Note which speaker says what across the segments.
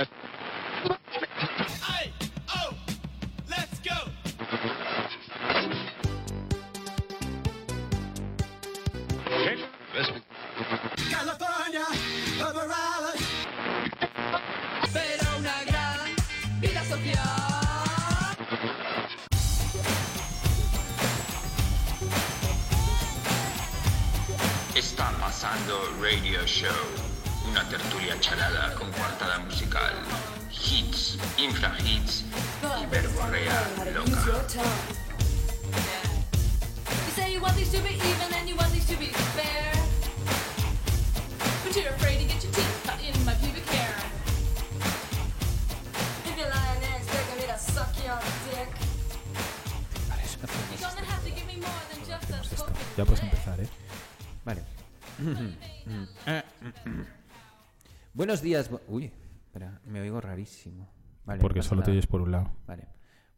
Speaker 1: That's Buenos días. bu- Uy, espera, me oigo rarísimo. Vale,
Speaker 2: Porque solo te oyes por un lado.
Speaker 1: Vale.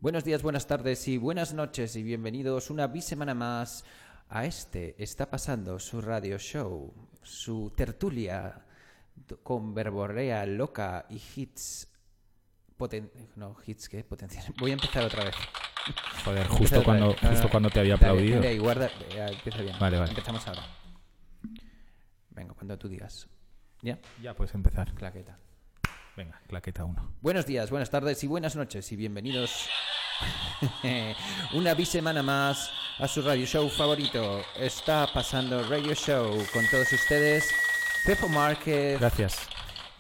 Speaker 1: Buenos días, buenas tardes y buenas noches y bienvenidos una bisemana más a este Está pasando su radio show, su tertulia con verborrea loca y hits poten no, hits qué, potencial. Voy a empezar otra vez.
Speaker 2: Joder, justo cuando,
Speaker 1: vez.
Speaker 2: Justo
Speaker 1: no,
Speaker 2: cuando te había
Speaker 1: dale,
Speaker 2: aplaudido.
Speaker 1: y guarda, ya, empieza bien.
Speaker 2: Vale, vale.
Speaker 1: Empezamos ahora. Venga, cuando tú digas. ¿Ya?
Speaker 2: Ya puedes empezar.
Speaker 1: Claqueta.
Speaker 2: Venga, claqueta uno.
Speaker 1: Buenos días, buenas tardes y buenas noches y bienvenidos una bisemana más a su radio show favorito. Está pasando Radio Show con todos ustedes, Pepo Márquez
Speaker 2: Gracias.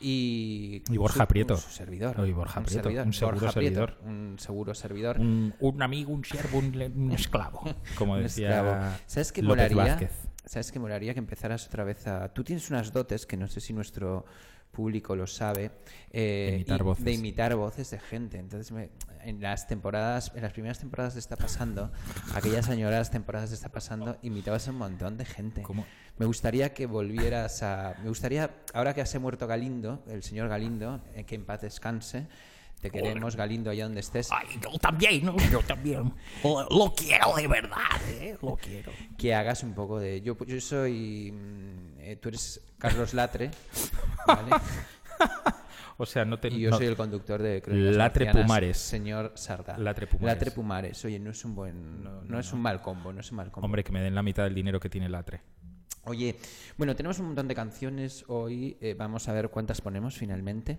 Speaker 1: y,
Speaker 2: Y Borja
Speaker 1: su-
Speaker 2: Prieto.
Speaker 1: su servidor.
Speaker 2: Oh, y Borja Prieto, un seguro
Speaker 1: Borja Prieto,
Speaker 2: servidor.
Speaker 1: un seguro servidor.
Speaker 2: Un, un amigo, un siervo, un, esclavo. Como decía
Speaker 1: esclavo. ¿Sabes qué
Speaker 2: López
Speaker 1: molaría?
Speaker 2: Vázquez.
Speaker 1: ¿Sabes qué molaría que empezaras otra vez a... Tú tienes unas dotes que no sé si nuestro público lo sabe. eh,
Speaker 2: De imitar voces.
Speaker 1: De imitar voces de gente. Entonces, me- en las temporadas, en las primeras temporadas de Está Pasando, aquellas añoradas temporadas de Está Pasando, imitabas a un montón de gente.
Speaker 2: ¿Cómo?
Speaker 1: Me gustaría que volvieras a... Me gustaría, ahora que se muerto Galindo, el señor Galindo, eh, que en paz descanse, te queremos, Galindo, allá donde estés.
Speaker 3: Ay, yo también, ¿no? Yo también. Lo, lo quiero de verdad, ¿eh? Lo quiero.
Speaker 1: que hagas un poco de. Yo, yo soy. mm, eh, tú eres Carlos Latre, ¿vale?
Speaker 2: O sea, no te.
Speaker 1: Y yo
Speaker 2: no-
Speaker 1: soy el conductor de Crónicas
Speaker 2: Latre
Speaker 1: Marcianas,
Speaker 2: Pumares.
Speaker 1: Señor Sarda.
Speaker 2: Latre Pumares.
Speaker 1: Latre Pumares. Oye, no es un buen. No, es un mal combo, no es un mal combo.
Speaker 2: Hombre, que me den la mitad del dinero que tiene Latre.
Speaker 1: Oye, bueno, tenemos un montón de canciones hoy. eh, vamos a ver cuántas ponemos finalmente.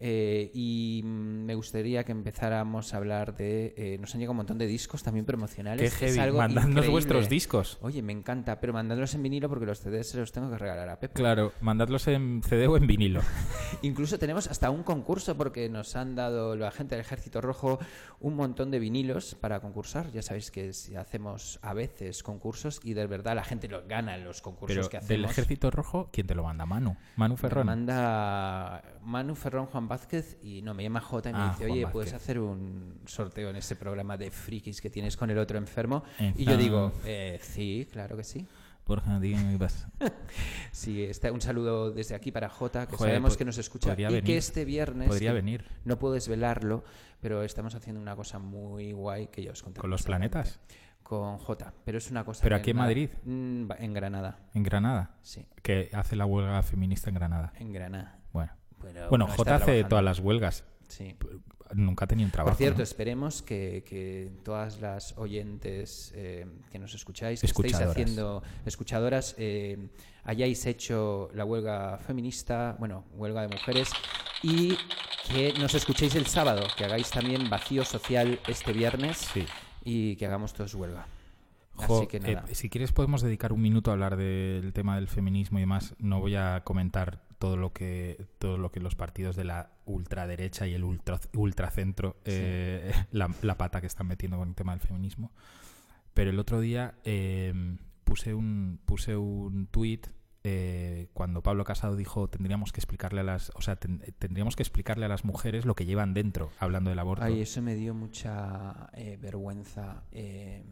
Speaker 1: Eh, y me gustaría que empezáramos a hablar de. eh, nos han llegado un montón de discos también promocionales.
Speaker 2: Qué
Speaker 1: Es
Speaker 2: heavy.
Speaker 1: algo
Speaker 2: Mandadnos
Speaker 1: increíble.
Speaker 2: vuestros discos.
Speaker 1: Oye, me encanta, pero mandadlos en vinilo porque los CDs se los tengo que regalar a Pepe.
Speaker 2: Claro, mandadlos en CD o en vinilo.
Speaker 1: Incluso tenemos hasta un concurso porque nos han dado la gente del Ejército Rojo un montón de vinilos para concursar. Ya sabéis que si hacemos a veces concursos y de verdad la gente lo gana en los concursos
Speaker 2: Pero
Speaker 1: que hacemos.
Speaker 2: del Ejército Rojo, ¿quién te lo manda? Manu. Manu
Speaker 1: Me
Speaker 2: Ferrón.
Speaker 1: manda Manu Ferrón Juan Vázquez y no me llama Jota y me
Speaker 2: Ah,
Speaker 1: dice,
Speaker 2: Juan
Speaker 1: oye,
Speaker 2: Vázquez.
Speaker 1: puedes hacer un sorteo en ese programa de frikis que tienes con el otro enfermo. Y yo digo, eh, sí, claro que sí.
Speaker 2: Borja, dígame qué pasa.
Speaker 1: Sí, está, un saludo desde aquí para Jota, que
Speaker 2: Joder,
Speaker 1: sabemos que nos escucha y
Speaker 2: venir.
Speaker 1: que este viernes
Speaker 2: Podría
Speaker 1: que
Speaker 2: venir.
Speaker 1: no puedo desvelarlo, pero estamos haciendo una cosa muy guay que ya os contaré.
Speaker 2: ¿Con los planetas?
Speaker 1: Con Jota, pero es una cosa.
Speaker 2: ¿Pero aquí en Madrid?
Speaker 1: En Granada,
Speaker 2: En Granada.
Speaker 1: sí,
Speaker 2: Que hace la huelga feminista en Granada.
Speaker 1: en Granada.
Speaker 2: Bueno.
Speaker 1: Pero
Speaker 2: Bueno,
Speaker 1: está
Speaker 2: J hace todas las huelgas.
Speaker 1: Sí.
Speaker 2: Nunca ha tenido un trabajo.
Speaker 1: Por cierto,
Speaker 2: ¿no?
Speaker 1: esperemos que, que todas las oyentes eh, que nos escucháis, que estéis haciendo escuchadoras, eh, hayáis hecho la huelga feminista, bueno, huelga de mujeres, y que nos escuchéis el sábado, que hagáis también vacío social este viernes
Speaker 2: Sí.
Speaker 1: y que hagamos todos huelga.
Speaker 2: Jo,
Speaker 1: Así que
Speaker 2: eh,
Speaker 1: nada.
Speaker 2: si quieres podemos dedicar un minuto a hablar del tema del feminismo y demás. No voy a comentar todo lo que todo lo que los partidos de la ultraderecha y el ultra, ultracentro eh, la, la pata que están metiendo con el tema del feminismo. Pero el otro día eh, puse un puse un tuit eh, cuando Pablo Casado dijo tendríamos que explicarle a las o sea ten- tendríamos que explicarle a las mujeres lo que llevan dentro hablando del aborto.
Speaker 1: Ay, eso me dio mucha eh, vergüenza. eh.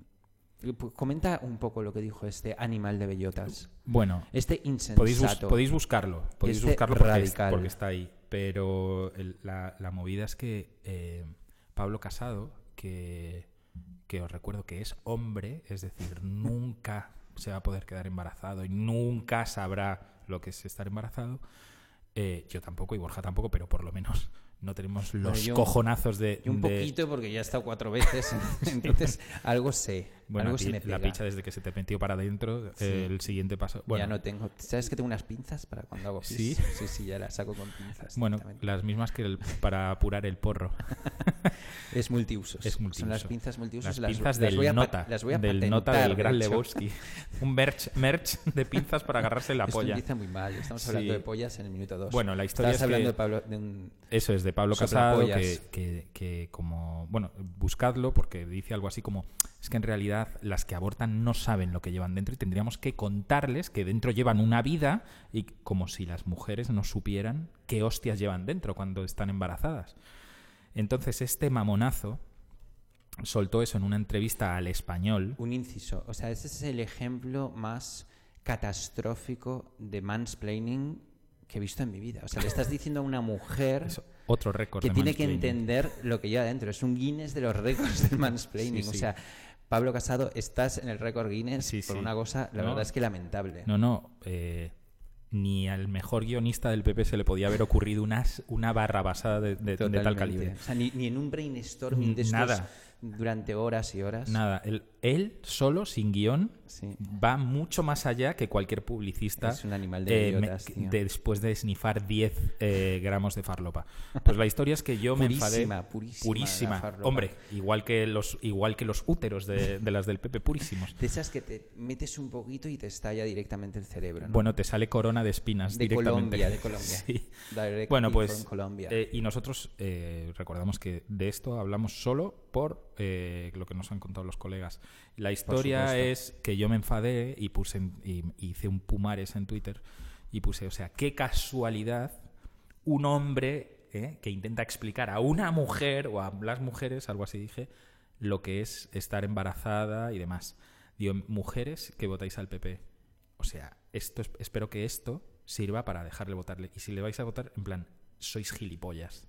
Speaker 1: Pu- Comenta un poco lo que dijo este animal de bellotas.
Speaker 2: Bueno,
Speaker 1: Este insensato.
Speaker 2: Podéis, bus- podéis buscarlo, podéis
Speaker 1: Este
Speaker 2: buscarlo porque, es-
Speaker 1: radical.
Speaker 2: porque está ahí. Pero el- la, la movida es que eh, Pablo Casado, que, que os recuerdo que es hombre, es decir, nunca se va a poder quedar embarazado y nunca sabrá lo que es estar embarazado, Eh, yo tampoco y Borja tampoco, pero por lo menos no tenemos los
Speaker 1: yo-
Speaker 2: cojonazos de...
Speaker 1: Y un
Speaker 2: de-
Speaker 1: poquito porque ya he estado cuatro veces, entonces algo sé,
Speaker 2: Bueno,
Speaker 1: algo se me
Speaker 2: la
Speaker 1: pega.
Speaker 2: picha desde que se te metió para adentro,
Speaker 1: Sí.
Speaker 2: eh, el siguiente paso... Bueno,
Speaker 1: Ya no tengo. ¿Sabes que tengo unas pinzas para cuando hago pis?
Speaker 2: ¿Sí?
Speaker 1: Sí, sí, ya las saco con pinzas.
Speaker 2: bueno las mismas que el- para apurar el porro.
Speaker 1: Es multiusos.
Speaker 2: Es
Speaker 1: Son las pinzas multiusos.
Speaker 2: Las pinzas
Speaker 1: las
Speaker 2: del
Speaker 1: voy a
Speaker 2: nota,
Speaker 1: las voy a
Speaker 2: del nota del gran
Speaker 1: de.
Speaker 2: Lebowski. Un merch, merch de pinzas para agarrarse la
Speaker 1: Esto
Speaker 2: polla.
Speaker 1: empieza muy mal. Estamos
Speaker 2: Sí.
Speaker 1: hablando de pollas en el minuto 2.
Speaker 2: Bueno, la historia
Speaker 1: Estabas
Speaker 2: es
Speaker 1: hablando
Speaker 2: que-
Speaker 1: de, Pablo, de un...
Speaker 2: Eso es de Pablo Casado, que, que, que como, bueno, buscadlo porque dice algo así como, es que en realidad las que abortan no saben lo que llevan dentro y tendríamos que contarles que dentro llevan una vida y como si las mujeres no supieran qué hostias llevan dentro cuando están embarazadas. Entonces este mamonazo soltó eso en una entrevista al español.
Speaker 1: un inciso. O sea, ese es el ejemplo más catastrófico de mansplaining que he visto en mi vida. O sea, le estás diciendo a una mujer
Speaker 2: Eso, otro récord.
Speaker 1: que tiene que entender lo que lleva dentro. Es un Guinness de los récords del mansplaining.
Speaker 2: Sí,
Speaker 1: O
Speaker 2: sí.
Speaker 1: sea, Pablo Casado, estás en el récord Guinness
Speaker 2: Sí,
Speaker 1: por
Speaker 2: sí.
Speaker 1: una cosa, la
Speaker 2: No.
Speaker 1: verdad es que lamentable.
Speaker 2: No, no. eh, ni al mejor guionista del PP se le podía haber ocurrido una, una barra basada de, de- de tal calibre.
Speaker 1: O sea, ni, ni en un brainstorming de estos
Speaker 2: Nada.
Speaker 1: durante horas y horas.
Speaker 2: Nada, él, él solo, sin guion,
Speaker 1: Sí.
Speaker 2: va mucho más allá que cualquier publicista
Speaker 1: Es un animal de
Speaker 2: eh,
Speaker 1: idiotas,
Speaker 2: de- después de snifar 10 eh, gramos de farlopa. Pues la historia es que yo me enfadé.
Speaker 1: Purísima, purísima.
Speaker 2: Hombre, igual que los, igual que los úteros de, de las del PP, purísimos.
Speaker 1: De esas que te metes un poquito y te estalla directamente el cerebro. ¿no?
Speaker 2: Bueno, te sale corona de espinas
Speaker 1: de
Speaker 2: directamente.
Speaker 1: Colombia, de Colombia.
Speaker 2: Sí. Bueno, pues
Speaker 1: Colombia.
Speaker 2: eh, y nosotros eh, recordamos que de esto hablamos solo por eh, lo que nos han contado los colegas. La historia es que yo me enfadé y puse y hice un pumares en Twitter y puse, o sea, qué casualidad un hombre eh, que intenta explicar a una mujer o a las mujeres, algo así dije, lo que es estar embarazada y demás. Digo, mujeres que votáis al PP. O sea, esto es- espero que esto sirva para dejarle votarle. Y si le vais a votar, en plan, sois gilipollas.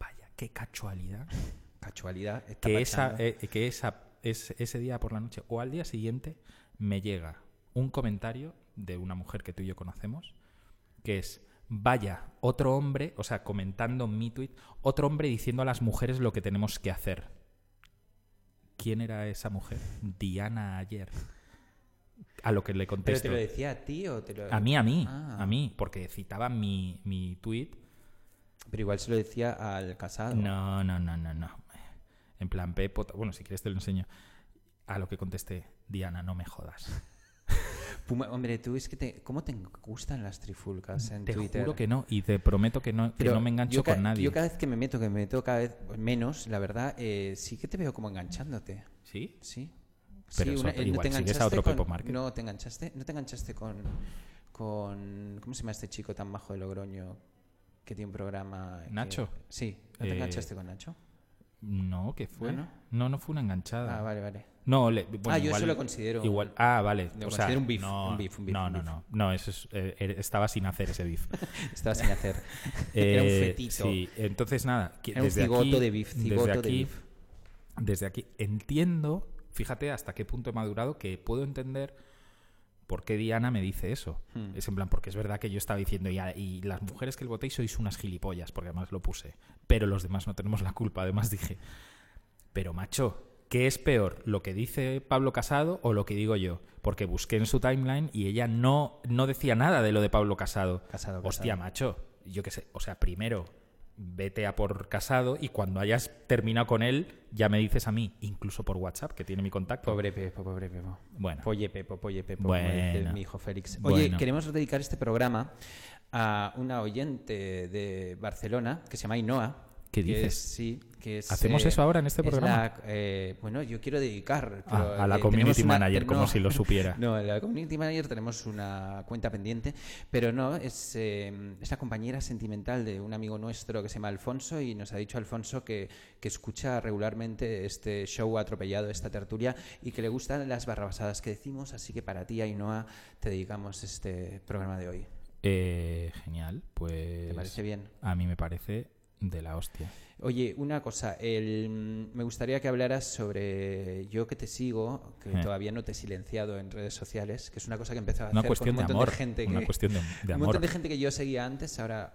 Speaker 2: Vaya, qué casualidad.
Speaker 1: Casualidad.
Speaker 2: Que, esa, eh, que esa, es- ese día por la noche o al día siguiente me llega un comentario de una mujer que tú y yo conocemos, que es, vaya, otro hombre, o sea, comentando mi tweet, otro hombre diciendo a las mujeres lo que tenemos que hacer. ¿Quién era esa mujer? Diana ayer. A lo que le
Speaker 1: ¿Pero
Speaker 2: contesto.
Speaker 1: te lo decía a ti o te lo.?
Speaker 2: A mí, a mí,
Speaker 1: Ah.
Speaker 2: a mí, porque citaba mi, mi tweet.
Speaker 1: Pero igual se lo decía al casado.
Speaker 2: No, no, no, no, no. En plan, Pepo, bueno, si quieres te lo enseño. A lo que contesté, Diana, no me jodas.
Speaker 1: Puma- hombre, tú es que te. ¿Cómo te gustan las trifulcas en
Speaker 2: Te
Speaker 1: Twitter?
Speaker 2: juro que no, y te prometo que no, que
Speaker 1: Pero
Speaker 2: no me engancho con nadie.
Speaker 1: Yo cada vez que me meto, que me meto cada vez menos, la verdad, eh, sí que te veo como enganchándote.
Speaker 2: ¿Sí?
Speaker 1: Sí.
Speaker 2: Pero
Speaker 1: Sí,
Speaker 2: eso,
Speaker 1: eh,
Speaker 2: igual
Speaker 1: te
Speaker 2: a
Speaker 1: enganchaste
Speaker 2: otro
Speaker 1: con-
Speaker 2: Pepo Márquez.
Speaker 1: No, te enganchaste, no te enganchaste con, con ¿cómo se llama este chico tan bajo de Logroño que tiene un programa? que-
Speaker 2: ¿Nacho?
Speaker 1: Sí, ¿no te
Speaker 2: Eh,
Speaker 1: enganchaste con Nacho?
Speaker 2: No, ¿qué fue?
Speaker 1: ¿Ah, no?
Speaker 2: no? no, fue una enganchada.
Speaker 1: Ah, vale, vale.
Speaker 2: No, le- bueno,
Speaker 1: Ah, yo
Speaker 2: igual-
Speaker 1: eso lo considero-
Speaker 2: Igual, ah, vale.
Speaker 1: lo
Speaker 2: o sea,
Speaker 1: considero un beef,
Speaker 2: no,
Speaker 1: un beef, un beef,
Speaker 2: no, no,
Speaker 1: beef.
Speaker 2: no, no, eso es, eh, eh, estaba sin hacer ese beef.
Speaker 1: Estaba sin hacer. Era un
Speaker 2: Eh,
Speaker 1: fetito.
Speaker 2: Sí, entonces nada.
Speaker 1: un
Speaker 2: desde
Speaker 1: cigoto
Speaker 2: aquí-
Speaker 1: de beef,
Speaker 2: desde
Speaker 1: cigoto de
Speaker 2: aquí,
Speaker 1: beef.
Speaker 2: Desde aquí entiendo, fíjate hasta qué punto he madurado, que puedo entender por qué Diana me dice eso.
Speaker 1: Hmm.
Speaker 2: Es en plan, porque es verdad que yo estaba diciendo, y, a- y las mujeres que el votéis sois unas gilipollas, porque además lo puse. Pero los demás no tenemos la culpa. Además dije, pero macho, ¿qué es peor? ¿Lo que dice Pablo Casado o lo que digo yo? Porque busqué en su timeline y ella no, no decía nada de lo de Pablo Casado.
Speaker 1: Casado,
Speaker 2: Hostia,
Speaker 1: Casado.
Speaker 2: macho, yo qué sé. O sea, primero vete a por Casado y cuando hayas terminado con él ya me dices a mí, incluso por WhatsApp, que tiene mi contacto.
Speaker 1: Pobre Pepo, pobre Pepo.
Speaker 2: Bueno.
Speaker 1: Polle Pepo, polle Pepo,
Speaker 2: Bueno.
Speaker 1: mi hijo Félix. Oye,
Speaker 2: Bueno.
Speaker 1: queremos dedicar este programa a una oyente de Barcelona que se llama Ainhoa.
Speaker 2: ¿Qué
Speaker 1: que
Speaker 2: dices?
Speaker 1: es- sí, que es...
Speaker 2: ¿Hacemos eso ahora en este
Speaker 1: es
Speaker 2: programa?
Speaker 1: la, eh, bueno, yo quiero dedicar...
Speaker 2: Ah, a la
Speaker 1: eh,
Speaker 2: community
Speaker 1: una-
Speaker 2: manager,
Speaker 1: no,
Speaker 2: como si lo supiera.
Speaker 1: No, en la community manager tenemos una cuenta pendiente, pero no, es, eh, es la compañera sentimental de un amigo nuestro que se llama Alfonso y nos ha dicho Alfonso que, que escucha regularmente este show atropellado, esta tertulia, y que le gustan las barrabasadas que decimos, así que para ti, Ainhoa, te dedicamos este programa de hoy.
Speaker 2: Eh, genial, pues...
Speaker 1: ¿Te parece bien?
Speaker 2: A mí me parece de la hostia.
Speaker 1: Oye, una cosa, el- me gustaría que hablaras sobre yo que te sigo, que
Speaker 2: Eh.
Speaker 1: todavía no te he silenciado en redes sociales, que es una cosa que empezó a
Speaker 2: Una
Speaker 1: hacer
Speaker 2: cuestión
Speaker 1: con un
Speaker 2: de
Speaker 1: montón
Speaker 2: amor.
Speaker 1: de gente
Speaker 2: una
Speaker 1: que,
Speaker 2: cuestión de, de
Speaker 1: un
Speaker 2: amor.
Speaker 1: montón de gente que yo seguía antes, ahora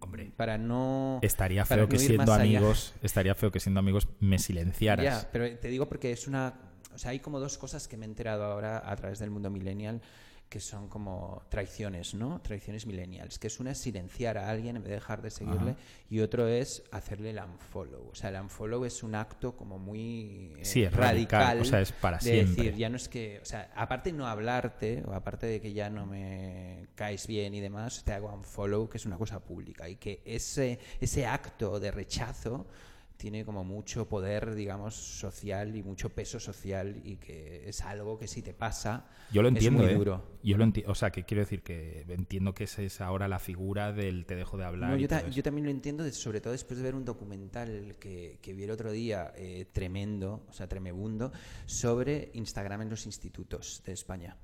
Speaker 2: Hombre.
Speaker 1: para no
Speaker 2: Estaría feo
Speaker 1: no
Speaker 2: que siendo
Speaker 1: allá.
Speaker 2: amigos, estaría feo que siendo amigos me silenciaras.
Speaker 1: Ya, pero te digo porque es una. O sea, hay como dos cosas que me he enterado ahora a través del mundo millennial que son como traiciones, ¿no? Traiciones millennials. Que es una es silenciar a alguien en vez de dejar de seguirle
Speaker 2: Ajá.
Speaker 1: y otro es hacerle el unfollow. O sea, el unfollow es un acto como muy eh,
Speaker 2: Sí, es radical, o sea, es para
Speaker 1: de
Speaker 2: siempre.
Speaker 1: decir, ya no es que. O sea, aparte de no hablarte o aparte de que ya no me caes bien y demás, te hago unfollow, que es una cosa pública. Y que ese, ese acto de rechazo tiene como mucho poder, digamos, social y mucho peso social y que es algo que si te pasa
Speaker 2: Yo lo entiendo,
Speaker 1: es muy
Speaker 2: ¿eh?
Speaker 1: duro.
Speaker 2: Yo lo enti- o sea, que quiero decir que entiendo que esa es ahora la figura del te dejo de hablar.
Speaker 1: No, yo, ta- también lo entiendo, sobre todo después de ver un documental que, que vi el otro día, eh, tremendo, o sea, tremebundo, sobre Instagram en los institutos de España.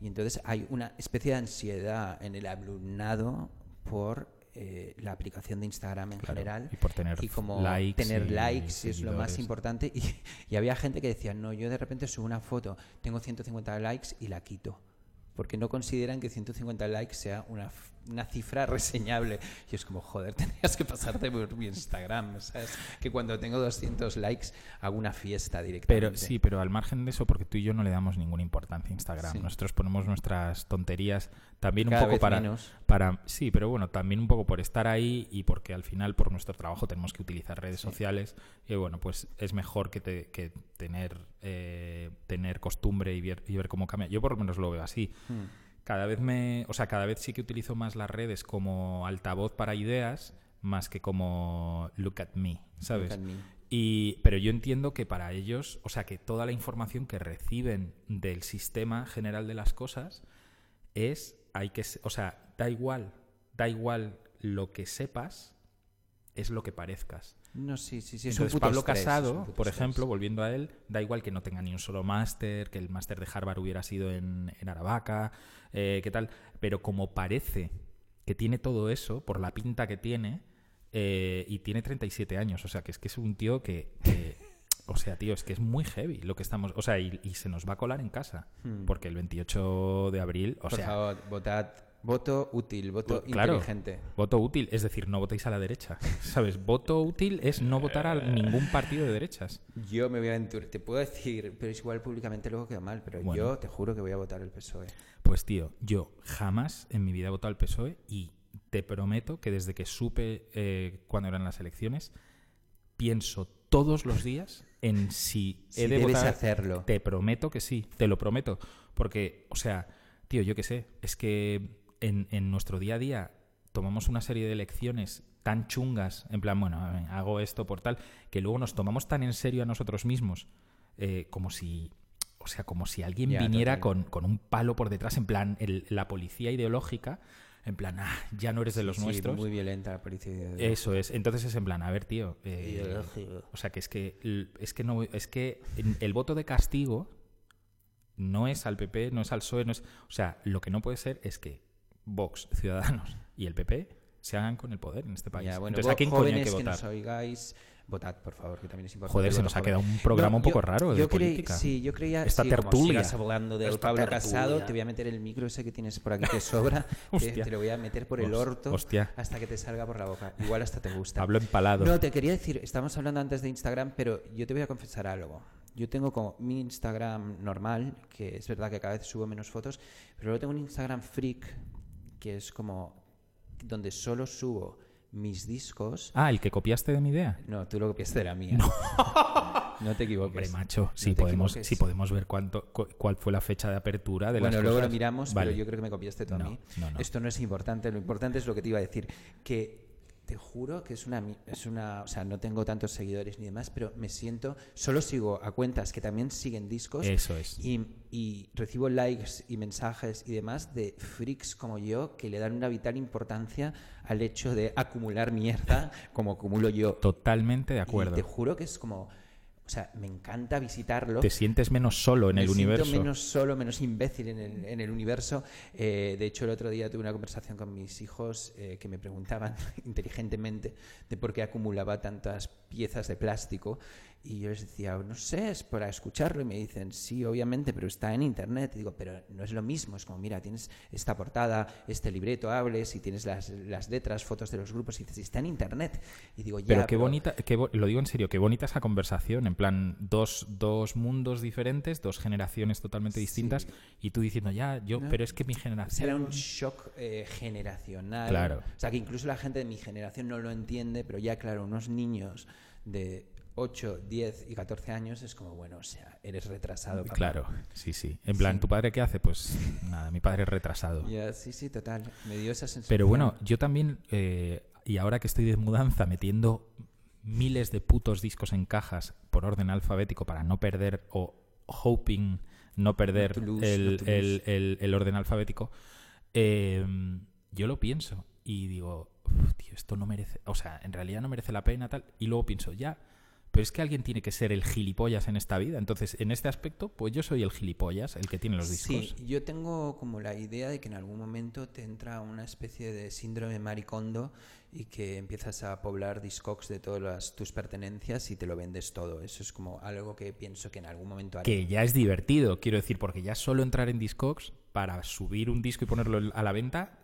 Speaker 1: Y entonces hay una especie de ansiedad en el alumnado por eh, la aplicación de Instagram en
Speaker 2: Claro,
Speaker 1: general.
Speaker 2: y por tener
Speaker 1: y como
Speaker 2: likes
Speaker 1: tener
Speaker 2: y
Speaker 1: likes y es lo más importante. Y, y había gente que decía, no, yo de repente subo una foto, tengo 150 likes y la quito. Porque no consideran que 150 likes sea una, una cifra reseñable. Y es como, joder, tendrías que pasarte por mi Instagram. ¿sabes? Que cuando tengo 200 likes hago una fiesta directamente.
Speaker 2: Pero sí, pero al margen de eso, porque tú y yo no le damos ninguna importancia a Instagram.
Speaker 1: Sí.
Speaker 2: Nosotros ponemos nuestras tonterías también
Speaker 1: Cada
Speaker 2: un poco para,
Speaker 1: menos.
Speaker 2: para. Sí, pero bueno, también un poco por estar ahí y porque al final por nuestro trabajo tenemos que utilizar redes sociales. Y bueno, pues es mejor que, te- que tener, eh, tener costumbre y ver, y ver cómo cambia. Yo por lo menos lo veo así.
Speaker 1: Hmm.
Speaker 2: Cada vez me. O sea, cada vez sí que utilizo más las redes como altavoz para ideas más que como look at me, ¿sabes?
Speaker 1: at me.
Speaker 2: Y, pero yo entiendo que para ellos, o sea, que toda la información que reciben del sistema general de las cosas es, hay que, o sea, da igual, da igual lo que sepas, es lo que parezcas.
Speaker 1: No, sí, sí, sí. es un puto
Speaker 2: Pablo
Speaker 1: estrés,
Speaker 2: Casado,
Speaker 1: un
Speaker 2: por
Speaker 1: estrés.
Speaker 2: ejemplo, volviendo a él, da igual que no tenga ni un solo máster, que el máster de Harvard hubiera sido en, en Aravaca, eh, qué tal, pero como parece que tiene todo eso, por la pinta que tiene, eh, y tiene 37 años, o sea, que es que es un tío que... que- o sea, tío, es que es muy heavy lo que estamos... O sea, y, y se nos va a colar en casa, porque el 28 de abril, o
Speaker 1: Hmm. Por
Speaker 2: sea...
Speaker 1: favor, votad. Voto útil, voto
Speaker 2: Claro,
Speaker 1: inteligente.
Speaker 2: voto útil, es decir, no votéis a la derecha. ¿Sabes? Voto útil es no votar a ningún partido de derechas.
Speaker 1: Yo me voy a aventurar. Te puedo decir, pero es igual públicamente luego queda mal, pero
Speaker 2: Bueno.
Speaker 1: yo te juro que voy a votar el PSOE.
Speaker 2: Pues tío, yo jamás en mi vida he votado al PSOE y te prometo que desde que supe eh, cuándo eran las elecciones, pienso todos los días en si he de
Speaker 1: debes
Speaker 2: votar.
Speaker 1: hacerlo.
Speaker 2: Te prometo que sí, te lo prometo. Porque, o sea, tío, yo qué sé, es que en, en nuestro día a día tomamos una serie de elecciones tan chungas, en plan, bueno, hago esto por tal, que luego nos tomamos tan en serio a nosotros mismos, eh, como si, o sea, como si alguien
Speaker 1: Ya,
Speaker 2: viniera con, con un palo por detrás, en plan, el- la policía ideológica, en plan, ah, ya no eres de los
Speaker 1: Sí,
Speaker 2: nuestros.
Speaker 1: muy violenta la policía.
Speaker 2: Eso es. Entonces es en plan, a ver, tío. eh,
Speaker 1: Ideológico.
Speaker 2: o sea, que es que es que no es que el voto de castigo no es al PP, no es al PSOE, no es, o sea, lo que no puede ser es que Vox, Ciudadanos y el PP se hagan con el poder en este país.
Speaker 1: Ya, bueno,
Speaker 2: Entonces, ¿a quién coño hay
Speaker 1: jóvenes
Speaker 2: que
Speaker 1: que
Speaker 2: votar?
Speaker 1: nos oigáis, votad, por favor, que también es importante.
Speaker 2: Joder, se nos ha quedado un programa un poco raro de
Speaker 1: yo creí-
Speaker 2: política.
Speaker 1: sí, yo creía
Speaker 2: Esta
Speaker 1: sí, como
Speaker 2: tertulia.
Speaker 1: sigas hablando del
Speaker 2: Esta
Speaker 1: Pablo
Speaker 2: tertulia.
Speaker 1: Casado, te voy a meter el micro ese que tienes por aquí que sobra, te, te lo voy a meter por el orto
Speaker 2: hostia.
Speaker 1: hasta que te salga por la boca. Igual hasta te gusta.
Speaker 2: Hablo empalado.
Speaker 1: No, te quería decir, estamos hablando antes de Instagram, pero yo te voy a confesar algo. Yo tengo como mi Instagram normal, que es verdad que cada vez subo menos fotos, pero luego tengo un Instagram freak, que es como donde solo subo mis discos.
Speaker 2: Ah, el que copiaste de mi idea.
Speaker 1: No, tú lo copiaste de la mía. No, te equivoques.
Speaker 2: Hombre, macho,
Speaker 1: No
Speaker 2: si podemos, si podemos ver cuánto, cu- cuál fue la fecha de apertura de
Speaker 1: Bueno,
Speaker 2: las
Speaker 1: luego lo miramos,
Speaker 2: Vale.
Speaker 1: pero yo creo que me copiaste tú a
Speaker 2: No,
Speaker 1: mí.
Speaker 2: no, no.
Speaker 1: Esto no es importante, lo importante es lo que te iba a decir. Que te juro que es una, es una. O sea, no tengo tantos seguidores ni demás, pero me siento. Solo sigo a cuentas que también siguen discos.
Speaker 2: Eso es.
Speaker 1: Y, y recibo likes y mensajes y demás de freaks como yo que le dan una vital importancia al hecho de acumular mierda como acumulo yo.
Speaker 2: Totalmente de
Speaker 1: Y
Speaker 2: acuerdo.
Speaker 1: te juro que es como. O sea, me encanta visitarlo.
Speaker 2: Te sientes menos solo en
Speaker 1: me
Speaker 2: el
Speaker 1: siento
Speaker 2: universo.
Speaker 1: menos solo, menos imbécil en el, en el universo. Eh, de hecho, el otro día tuve una conversación con mis hijos eh, que me preguntaban inteligentemente de por qué acumulaba tantas piezas de plástico. Y yo les decía, no sé, es para escucharlo. Y me dicen, sí, obviamente, pero está en internet. Y digo, pero no es lo mismo. Es como, mira, tienes esta portada, este libreto, hables y tienes las, las letras, fotos de los grupos. Y dices, está en internet. Y digo, ya.
Speaker 2: Pero qué bonita, qué bo- lo digo en serio, qué bonita esa conversación, en plan, dos, dos mundos diferentes, dos generaciones totalmente distintas, y tú diciendo, ya, yo,
Speaker 1: No.
Speaker 2: pero es que mi generación...
Speaker 1: Será un shock eh, generacional.
Speaker 2: Claro.
Speaker 1: O sea, que incluso la gente de mi generación no lo entiende, pero ya, claro, unos niños de 8, 10 y 14 años es como, bueno, o sea, eres retrasado. papá.
Speaker 2: Claro, sí, sí. En plan, ¿tu padre qué hace? Pues nada, mi padre es retrasado.
Speaker 1: Ya, sí, sí, total. Me dio esa sensación.
Speaker 2: Pero bueno, yo también, eh, y ahora que estoy de mudanza, metiendo miles de putos discos en cajas por orden alfabético para no perder o hoping no perder
Speaker 1: lose,
Speaker 2: el, el- el- el orden alfabético, eh, yo lo pienso y digo, "Uf, tío, esto no merece, o sea, en realidad no merece la pena tal, y luego pienso, ya, pero es que alguien tiene que ser el gilipollas en esta vida, entonces en este aspecto, pues yo soy el gilipollas, el que tiene los discos.
Speaker 1: Sí, yo tengo como la idea de que en algún momento te entra una especie de síndrome maricondo y que empiezas a poblar Discogs de todas las- tus pertenencias y te lo vendes todo. Eso es como algo que pienso que en algún momento haré.
Speaker 2: que ya es divertido, quiero decir, porque ya solo entrar en Discogs para subir un disco y ponerlo a la venta,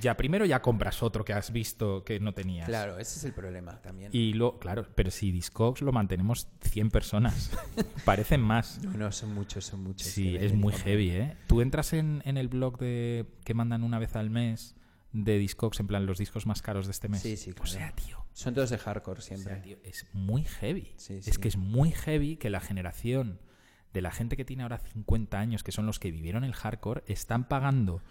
Speaker 2: ya primero ya compras otro que has visto que no tenías.
Speaker 1: Claro, ese es el problema también.
Speaker 2: Y lo, claro, pero si Discogs lo mantenemos 100 personas, parecen más.
Speaker 1: No, no, son muchos, son muchos.
Speaker 2: Sí, es muy heavy, ¿eh? Tú entras en, en el blog de que mandan una vez al mes de Discogs, en plan los discos más caros de este mes.
Speaker 1: Sí, sí,
Speaker 2: O
Speaker 1: claro.
Speaker 2: sea, tío,
Speaker 1: Son todos de hardcore
Speaker 2: o
Speaker 1: siempre.
Speaker 2: sea, tío, es muy heavy.
Speaker 1: Sí,
Speaker 2: Es
Speaker 1: sí.
Speaker 2: que es muy heavy que la generación de la gente que tiene ahora 50 años, que son los que vivieron el hardcore, están pagando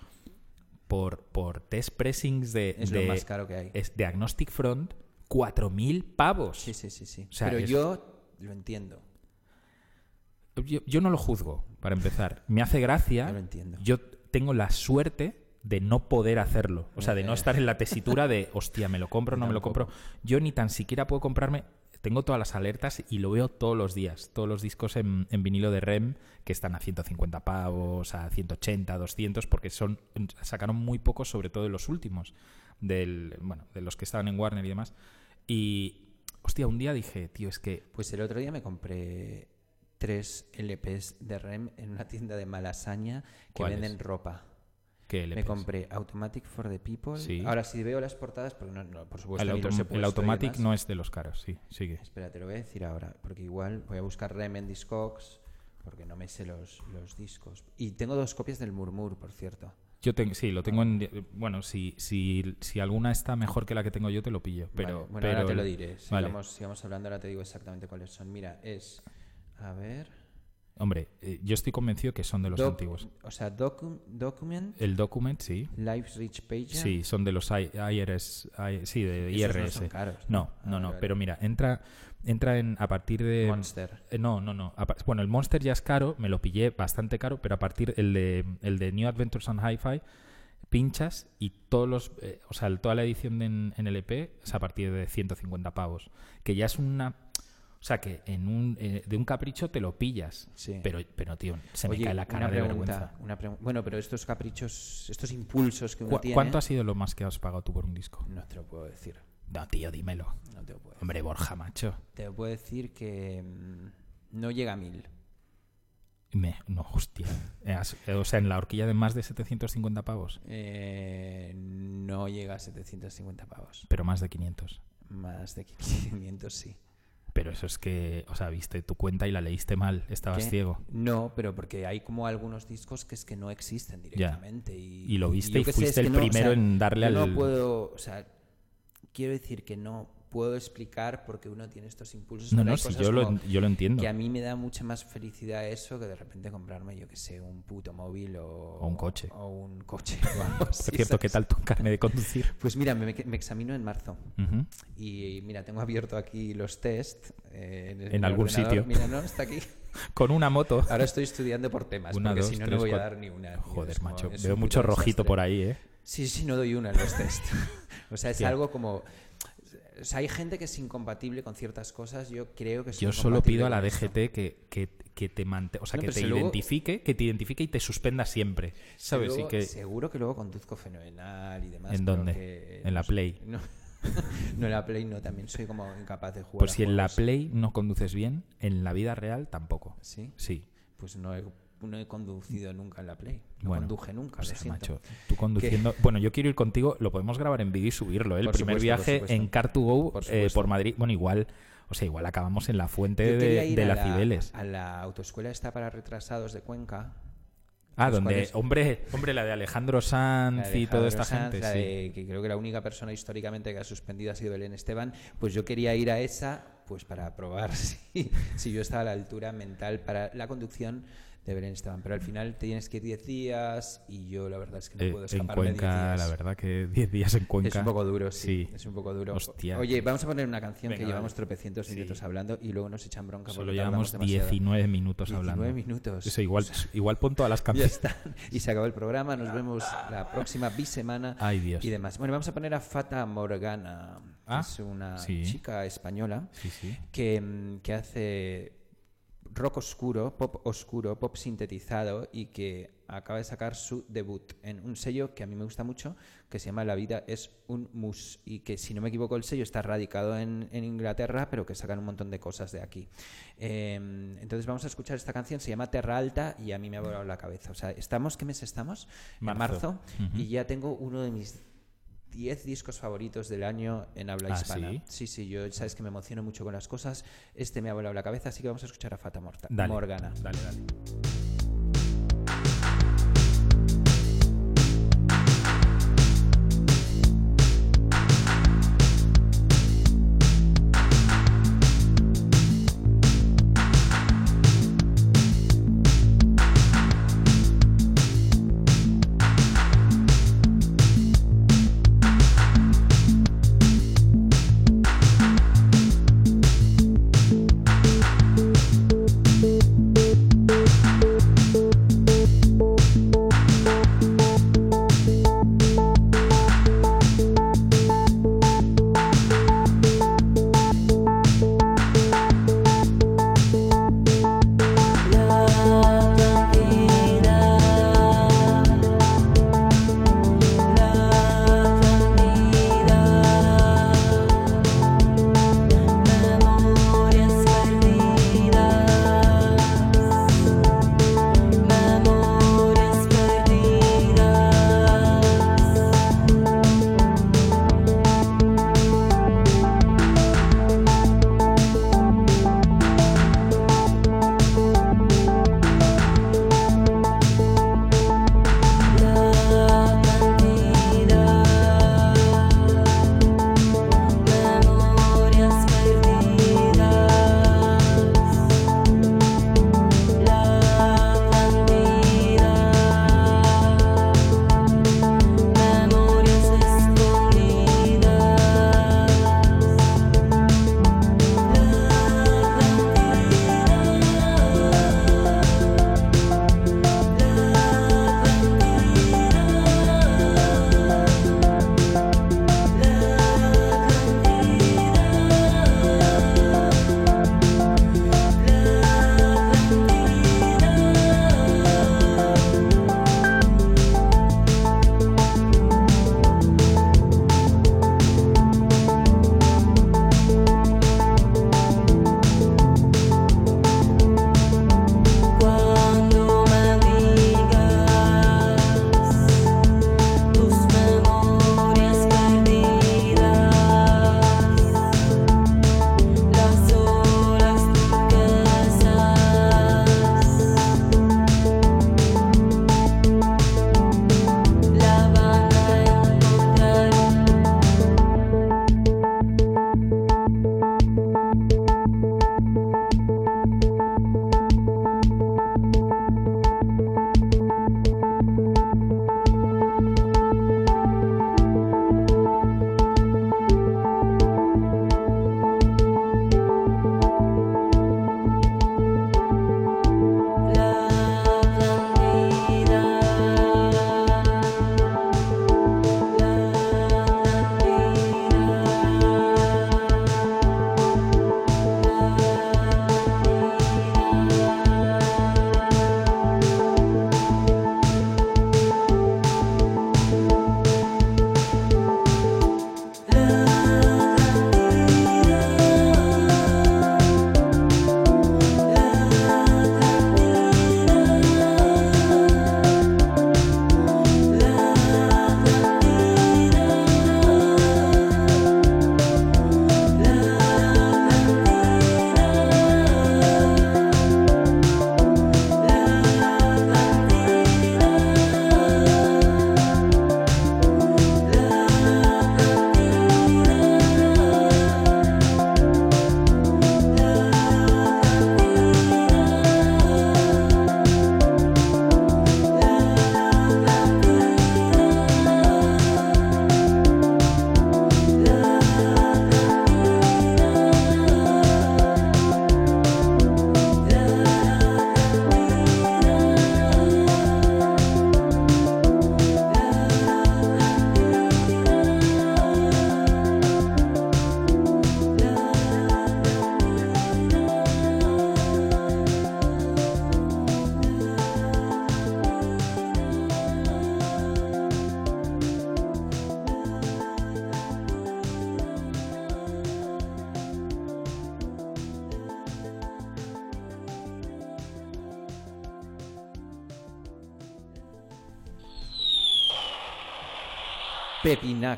Speaker 2: por, por test pressings de,
Speaker 1: Es lo más caro que hay.
Speaker 2: es de Agnostic Front 4.000 pavos.
Speaker 1: Sí, sí, sí, sí.
Speaker 2: O sea,
Speaker 1: Pero
Speaker 2: es-
Speaker 1: yo lo entiendo.
Speaker 2: Yo, yo no lo juzgo, para empezar. Me hace gracia.
Speaker 1: Yo lo entiendo.
Speaker 2: Yo tengo la suerte de no poder hacerlo. O sea, de no
Speaker 1: Eh.
Speaker 2: estar en la tesitura de, hostia, me lo compro, no me lo compro. Yo ni tan siquiera puedo comprarme. Tengo todas las alertas y lo veo todos los días. Todos los discos en, en vinilo de REM que están a 150 pavos, a 180, 200, porque son sacaron muy pocos, sobre todo de los últimos, del, bueno, de los que estaban en Warner y demás. Y, hostia, un día dije, tío, es que
Speaker 1: Pues el otro día me compré tres LPs de REM en una tienda de Malasaña que venden ropa.
Speaker 2: ¿Qué le
Speaker 1: Me compré Automatic for the People.
Speaker 2: Sí.
Speaker 1: Ahora, si veo las portadas, porque no, no, por supuesto,
Speaker 2: el, autom- Automatic no es de los caros, sí, sigue.
Speaker 1: Espera, te lo voy a decir ahora, porque igual voy a buscar REM en Discogs, porque no me sé los, los discos. Y tengo dos copias del Murmur, por cierto.
Speaker 2: Yo tengo, sí, lo tengo en. Bueno, si, si, si alguna está mejor que la que tengo yo, te lo pillo. Pero,
Speaker 1: Vale, bueno,
Speaker 2: pero
Speaker 1: ahora te lo diré.
Speaker 2: Vale.
Speaker 1: Sigamos, sigamos hablando, ahora te digo exactamente cuáles son. Mira, es. A ver.
Speaker 2: Hombre, eh, yo estoy convencido que son de los
Speaker 1: Doc-
Speaker 2: antiguos.
Speaker 1: O sea, docu- Document,
Speaker 2: El Document, sí.
Speaker 1: Lives Rich Page.
Speaker 2: Sí, son de los I- IRS. I- sí, de
Speaker 1: Esos no
Speaker 2: IRS.
Speaker 1: son caros,
Speaker 2: No,
Speaker 1: ¿no?
Speaker 2: no,
Speaker 1: Ah,
Speaker 2: no.
Speaker 1: vale.
Speaker 2: Pero mira, entra, entra en a partir de.
Speaker 1: Monster.
Speaker 2: Eh, no, no, no. A Bueno, el Monster ya es caro, me lo pillé bastante caro, pero a partir el de, el de New Adventures on Hi-Fi pinchas y todos los, eh, o sea, toda la edición de en, en LP es a partir de 150 pavos, que ya es una, o sea, que en un eh, de un capricho te lo pillas,
Speaker 1: Sí.
Speaker 2: pero, pero tío, se
Speaker 1: Oye,
Speaker 2: me cae la cara
Speaker 1: una
Speaker 2: de
Speaker 1: pregunta,
Speaker 2: vergüenza.
Speaker 1: una pregu- bueno, pero estos caprichos, estos impulsos que uno
Speaker 2: ¿Cu-
Speaker 1: tiene.
Speaker 2: ¿Cuánto ha sido lo más que has pagado tú por un disco?
Speaker 1: No te lo puedo decir.
Speaker 2: No, tío, dímelo.
Speaker 1: No te lo puedo decir.
Speaker 2: Hombre, Borja, macho.
Speaker 1: Te puedo decir que mm, no llega a mil.
Speaker 2: Me, no, hostia. O sea, en la horquilla de más de 750 pavos,
Speaker 1: Eh, no llega a 750 pavos.
Speaker 2: pero más de 500.
Speaker 1: Más de 500, sí.
Speaker 2: Pero eso es que, o sea, viste tu cuenta y la leíste mal, estabas
Speaker 1: ¿Qué?
Speaker 2: ciego.
Speaker 1: No, pero porque hay como algunos discos que es que no existen directamente. Y,
Speaker 2: Y lo viste y
Speaker 1: sé,
Speaker 2: fuiste el
Speaker 1: o
Speaker 2: primero
Speaker 1: sea,
Speaker 2: en darle
Speaker 1: yo
Speaker 2: al-
Speaker 1: No puedo, o sea, quiero decir que no puedo explicar por qué uno tiene estos impulsos.
Speaker 2: No, no, si yo lo, yo lo entiendo.
Speaker 1: Que a mí me da mucha más felicidad eso que de repente comprarme, yo que sé, un puto móvil o,
Speaker 2: O un coche.
Speaker 1: O un coche.
Speaker 2: Por cierto, ¿qué tal tu carne de conducir?
Speaker 1: Pues mira, me, me examino en marzo.
Speaker 2: Ujú.
Speaker 1: Y mira, tengo abierto aquí los test. eh, en,
Speaker 2: En algún
Speaker 1: ordenador.
Speaker 2: sitio.
Speaker 1: Mira, no, está aquí.
Speaker 2: Con una moto.
Speaker 1: Ahora estoy estudiando por temas,
Speaker 2: Una,
Speaker 1: porque
Speaker 2: dos,
Speaker 1: si no,
Speaker 2: tres,
Speaker 1: no voy a
Speaker 2: cuatro.
Speaker 1: dar ni una.
Speaker 2: Joder,
Speaker 1: como-
Speaker 2: macho. Veo mucho rojito
Speaker 1: desastre.
Speaker 2: por ahí, ¿eh?
Speaker 1: Sí, sí, no doy una en los test. o sea, es
Speaker 2: Hostia.
Speaker 1: algo como... o sea, hay gente que es incompatible con ciertas cosas. Yo creo que
Speaker 2: Yo solo pido a la. DGT que, que, que te mante- o sea,
Speaker 1: No,
Speaker 2: que te
Speaker 1: si luego-
Speaker 2: identifique, que te identifique y te suspenda siempre. ¿Sabes?
Speaker 1: Luego-
Speaker 2: y que
Speaker 1: Seguro que luego conduzco fenomenal y demás.
Speaker 2: ¿En dónde?
Speaker 1: que-
Speaker 2: ¿En la Play?
Speaker 1: No, no en la Play, no. También soy como incapaz de jugar.
Speaker 2: pues si en la. Play no conduces bien, en la vida real tampoco.
Speaker 1: Sí,
Speaker 2: Sí.
Speaker 1: pues no he, no he conducido nunca en la Play. No
Speaker 2: Bueno,
Speaker 1: conduje nunca,
Speaker 2: O
Speaker 1: lo
Speaker 2: sea,
Speaker 1: siento.
Speaker 2: macho, tú conduciendo. Bueno, yo quiero ir contigo, lo podemos grabar en vídeo y subirlo. ¿eh? El
Speaker 1: Por
Speaker 2: primer
Speaker 1: supuesto,
Speaker 2: viaje en Car2Go
Speaker 1: Por
Speaker 2: eh, por Madrid. Bueno, igual, o sea, igual acabamos en la fuente de,
Speaker 1: ir
Speaker 2: de
Speaker 1: a
Speaker 2: la Cibeles.
Speaker 1: A la autoescuela esta para retrasados de Cuenca.
Speaker 2: Ah, donde,
Speaker 1: cuales-
Speaker 2: hombre, hombre, la de Alejandro
Speaker 1: La
Speaker 2: Sanz y toda esta gente,
Speaker 1: la
Speaker 2: sí.
Speaker 1: de- que creo que la única persona históricamente que ha suspendido ha sido Belén Esteban, pues yo quería ir a esa pues para probar si, si yo estaba a la altura mental para la conducción de Belén Esteban. Pero al final tienes que ir 10 días y yo la verdad es que no
Speaker 2: Eh,
Speaker 1: puedo
Speaker 2: en
Speaker 1: escaparme de 10
Speaker 2: Cuenca,
Speaker 1: días.
Speaker 2: la verdad que 10 días en Cuenca.
Speaker 1: Es un poco duro, sí.
Speaker 2: Sí.
Speaker 1: Es un poco duro.
Speaker 2: Hostia.
Speaker 1: Oye, vamos a poner una canción
Speaker 2: Venga,
Speaker 1: que llevamos tropecientos
Speaker 2: Sí.
Speaker 1: minutos hablando y luego nos echan bronca.
Speaker 2: Solo llevamos
Speaker 1: demasiado.
Speaker 2: 19 minutos
Speaker 1: 19
Speaker 2: hablando.
Speaker 1: minutos.
Speaker 2: Eso igual, igual pon todas las
Speaker 1: Ya
Speaker 2: canciones.
Speaker 1: está. Y se acabó el programa. Nos vemos la próxima bisemana.
Speaker 2: Ay, Dios.
Speaker 1: Y demás. Bueno, vamos a poner a Fata Morgana.
Speaker 2: Ah,
Speaker 1: es una
Speaker 2: sí.
Speaker 1: chica española que, mm, que hace rock oscuro, pop oscuro, pop sintetizado y que acaba de sacar su debut en un sello que a mí me gusta mucho, que se llama La vida es un mus y que si no me equivoco el sello está radicado en, en Inglaterra, pero que sacan un montón de cosas de aquí. Eh, entonces vamos a escuchar esta canción, se llama Terra Alta y a mí me ha volado la cabeza. O sea, estamos, ¿qué mes estamos? En
Speaker 2: Marzo.
Speaker 1: marzo
Speaker 2: Ujú.
Speaker 1: y ya tengo uno de mis 10 discos favoritos del año en habla
Speaker 2: ¿Ah,
Speaker 1: hispana.
Speaker 2: sí?
Speaker 1: Sí, sí, yo sabes que me emociono mucho con las cosas. Este me ha volado la cabeza, así que vamos a escuchar a Fata Morta,
Speaker 2: Dale,
Speaker 1: Morgana.
Speaker 2: Dale, dale.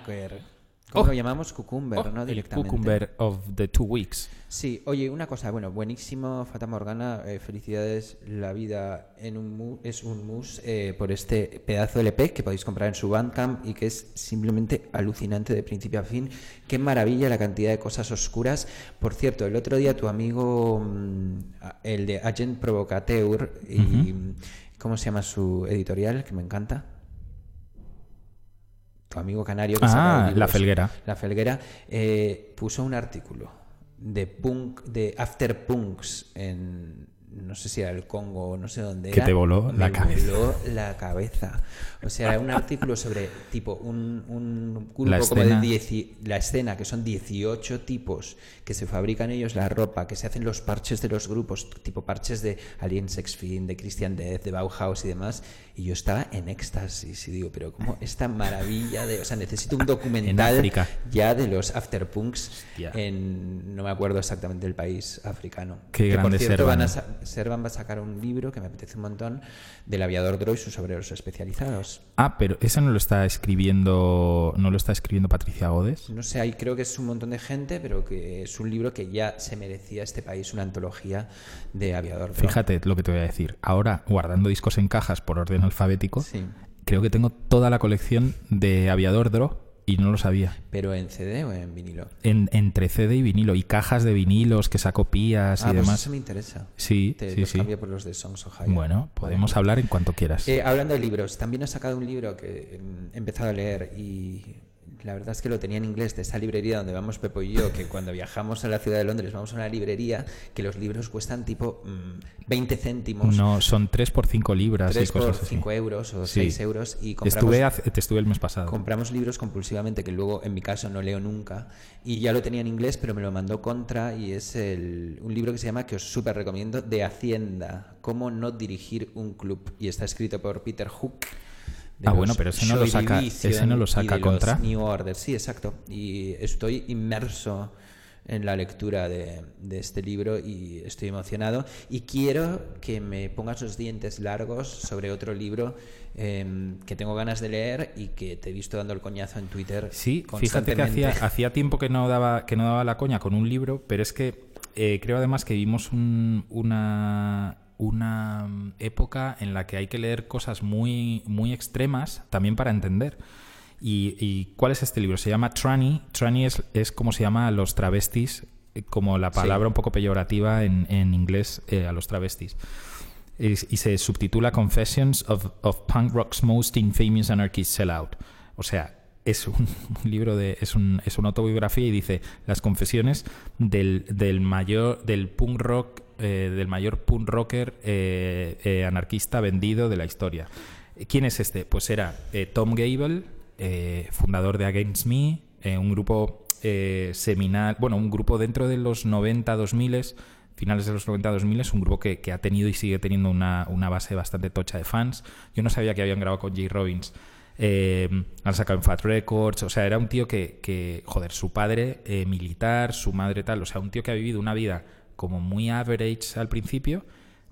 Speaker 1: Pepinaker. ¿Cómo
Speaker 2: Oh.
Speaker 1: lo llamamos? Cucumber,
Speaker 2: Oh,
Speaker 1: ¿no?
Speaker 2: el
Speaker 1: Directamente.
Speaker 2: Cucumber of the Two Weeks.
Speaker 1: Sí, oye, una cosa, bueno, buenísimo, Fata Morgana, eh, felicidades, la vida en un mu- es un mus eh, por este pedazo de LP que podéis comprar en su Bandcamp y que es simplemente alucinante de principio a fin. Qué maravilla la cantidad de cosas oscuras. Por cierto, el otro día tu amigo, mm, el de Agent Provocateur, y ¿cómo se llama su editorial? Que me encanta. Tu amigo canario que
Speaker 2: Ah, La. Felguera.
Speaker 1: La Felguera eh, puso un artículo de punk, de after punks en no sé si era el Congo o no sé dónde
Speaker 2: Que
Speaker 1: era.
Speaker 2: te voló la cabeza.
Speaker 1: voló la cabeza. O sea, era un artículo sobre tipo un, un grupo
Speaker 2: La
Speaker 1: como
Speaker 2: escena.
Speaker 1: de dieci- la escena, que son 18 tipos que se fabrican ellos la ropa, que se hacen los parches de los grupos, tipo parches de Alien Sex Fiend, de Christian Death, de Bauhaus y demás. Y yo estaba en éxtasis y digo, pero como esta maravilla de, o sea, necesito un documental ya de los afterpunks en no me acuerdo exactamente el país africano.
Speaker 2: Qué
Speaker 1: que por
Speaker 2: grande
Speaker 1: cierto
Speaker 2: Servan.
Speaker 1: van a Servan va a sacar un libro que me apetece un montón del aviador Droid y sus obreros especializados.
Speaker 2: Ah, pero ese no lo está escribiendo, no lo está escribiendo Patricia Godes.
Speaker 1: No sé, ahí creo que es un montón de gente, pero que es un libro que ya se merecía este país, una antología de aviador.
Speaker 2: Fíjate lo que te voy a decir. Ahora, guardando discos en cajas por orden alfabético,
Speaker 1: Sí,
Speaker 2: creo que tengo toda la colección de Aviador Dro y no lo sabía.
Speaker 1: pero en CD o en vinilo.
Speaker 2: En, entre CD y vinilo y cajas de vinilos que saco pías
Speaker 1: ah,
Speaker 2: y
Speaker 1: pues
Speaker 2: demás.
Speaker 1: eso me interesa.
Speaker 2: Sí,
Speaker 1: Te
Speaker 2: sí,
Speaker 1: los
Speaker 2: sí.
Speaker 1: cambio por los de Songs.
Speaker 2: Bueno, podemos hablar en cuanto quieras.
Speaker 1: Eh, hablando de libros, también he sacado un libro que mm, he empezado a leer y la verdad es que lo tenía en inglés de esa librería donde vamos Pepo y yo, que cuando viajamos a la ciudad de Londres vamos a una librería que los libros cuestan tipo mm, 20 céntimos,
Speaker 2: no, son 3 por 5 libras
Speaker 1: 3
Speaker 2: y cosas
Speaker 1: por
Speaker 2: así.
Speaker 1: 5 euros o
Speaker 2: Sí.
Speaker 1: 6 euros y compramos,
Speaker 2: Estuve hace- te estuve el mes pasado.
Speaker 1: compramos libros compulsivamente que luego en mi caso no leo nunca y ya lo tenía en inglés pero me lo mandó Contra y es el- un libro que se llama que os súper recomiendo de Hacienda, cómo no dirigir un club y está escrito por Peter Hook.
Speaker 2: Ah, bueno, pero ese no lo saca- ese no lo saca Contra.
Speaker 1: New Order, sí, exacto. Y estoy inmerso en la lectura de, de este libro y estoy emocionado. Y quiero que me pongas los dientes largos sobre otro libro em, que tengo ganas de leer y que te he visto dando el coñazo en Twitter.
Speaker 2: Sí, fíjate que hacía, hacía tiempo que no daba que no daba la coña con un libro, pero es que eh, creo además que vivimos un- una una mm, época en la que hay que leer cosas muy muy extremas también para entender. ¿Y, y cuál es este libro? Se llama Tranny. Tranny es, es como se llama a los travestis, eh, como la palabra un poco peyorativa en, en inglés eh, a los travestis. Es- y se subtitula Confessions of, of Punk Rock's Most Infamous Anarchist Sellout. O sea, es un, un libro de. Es, un, es una autobiografía y dice las confesiones del, del mayor. del punk rock. Eh, del mayor punk rocker eh, eh, anarquista vendido de la historia. ¿Quién es este? Pues era Tom Gable, fundador de Against Me, un grupo seminal, bueno, un grupo dentro de los 90, 2000, finales de los 90, 2000, un grupo que, ha tenido y sigue teniendo una, una base bastante tocha de fans. Yo no sabía que habían grabado con Jay Robbins. Eh, han sacado en Fat Records, o sea, era un tío que, joder, su padre militar, su madre tal, o sea, un tío que ha vivido una vida como muy average al principio,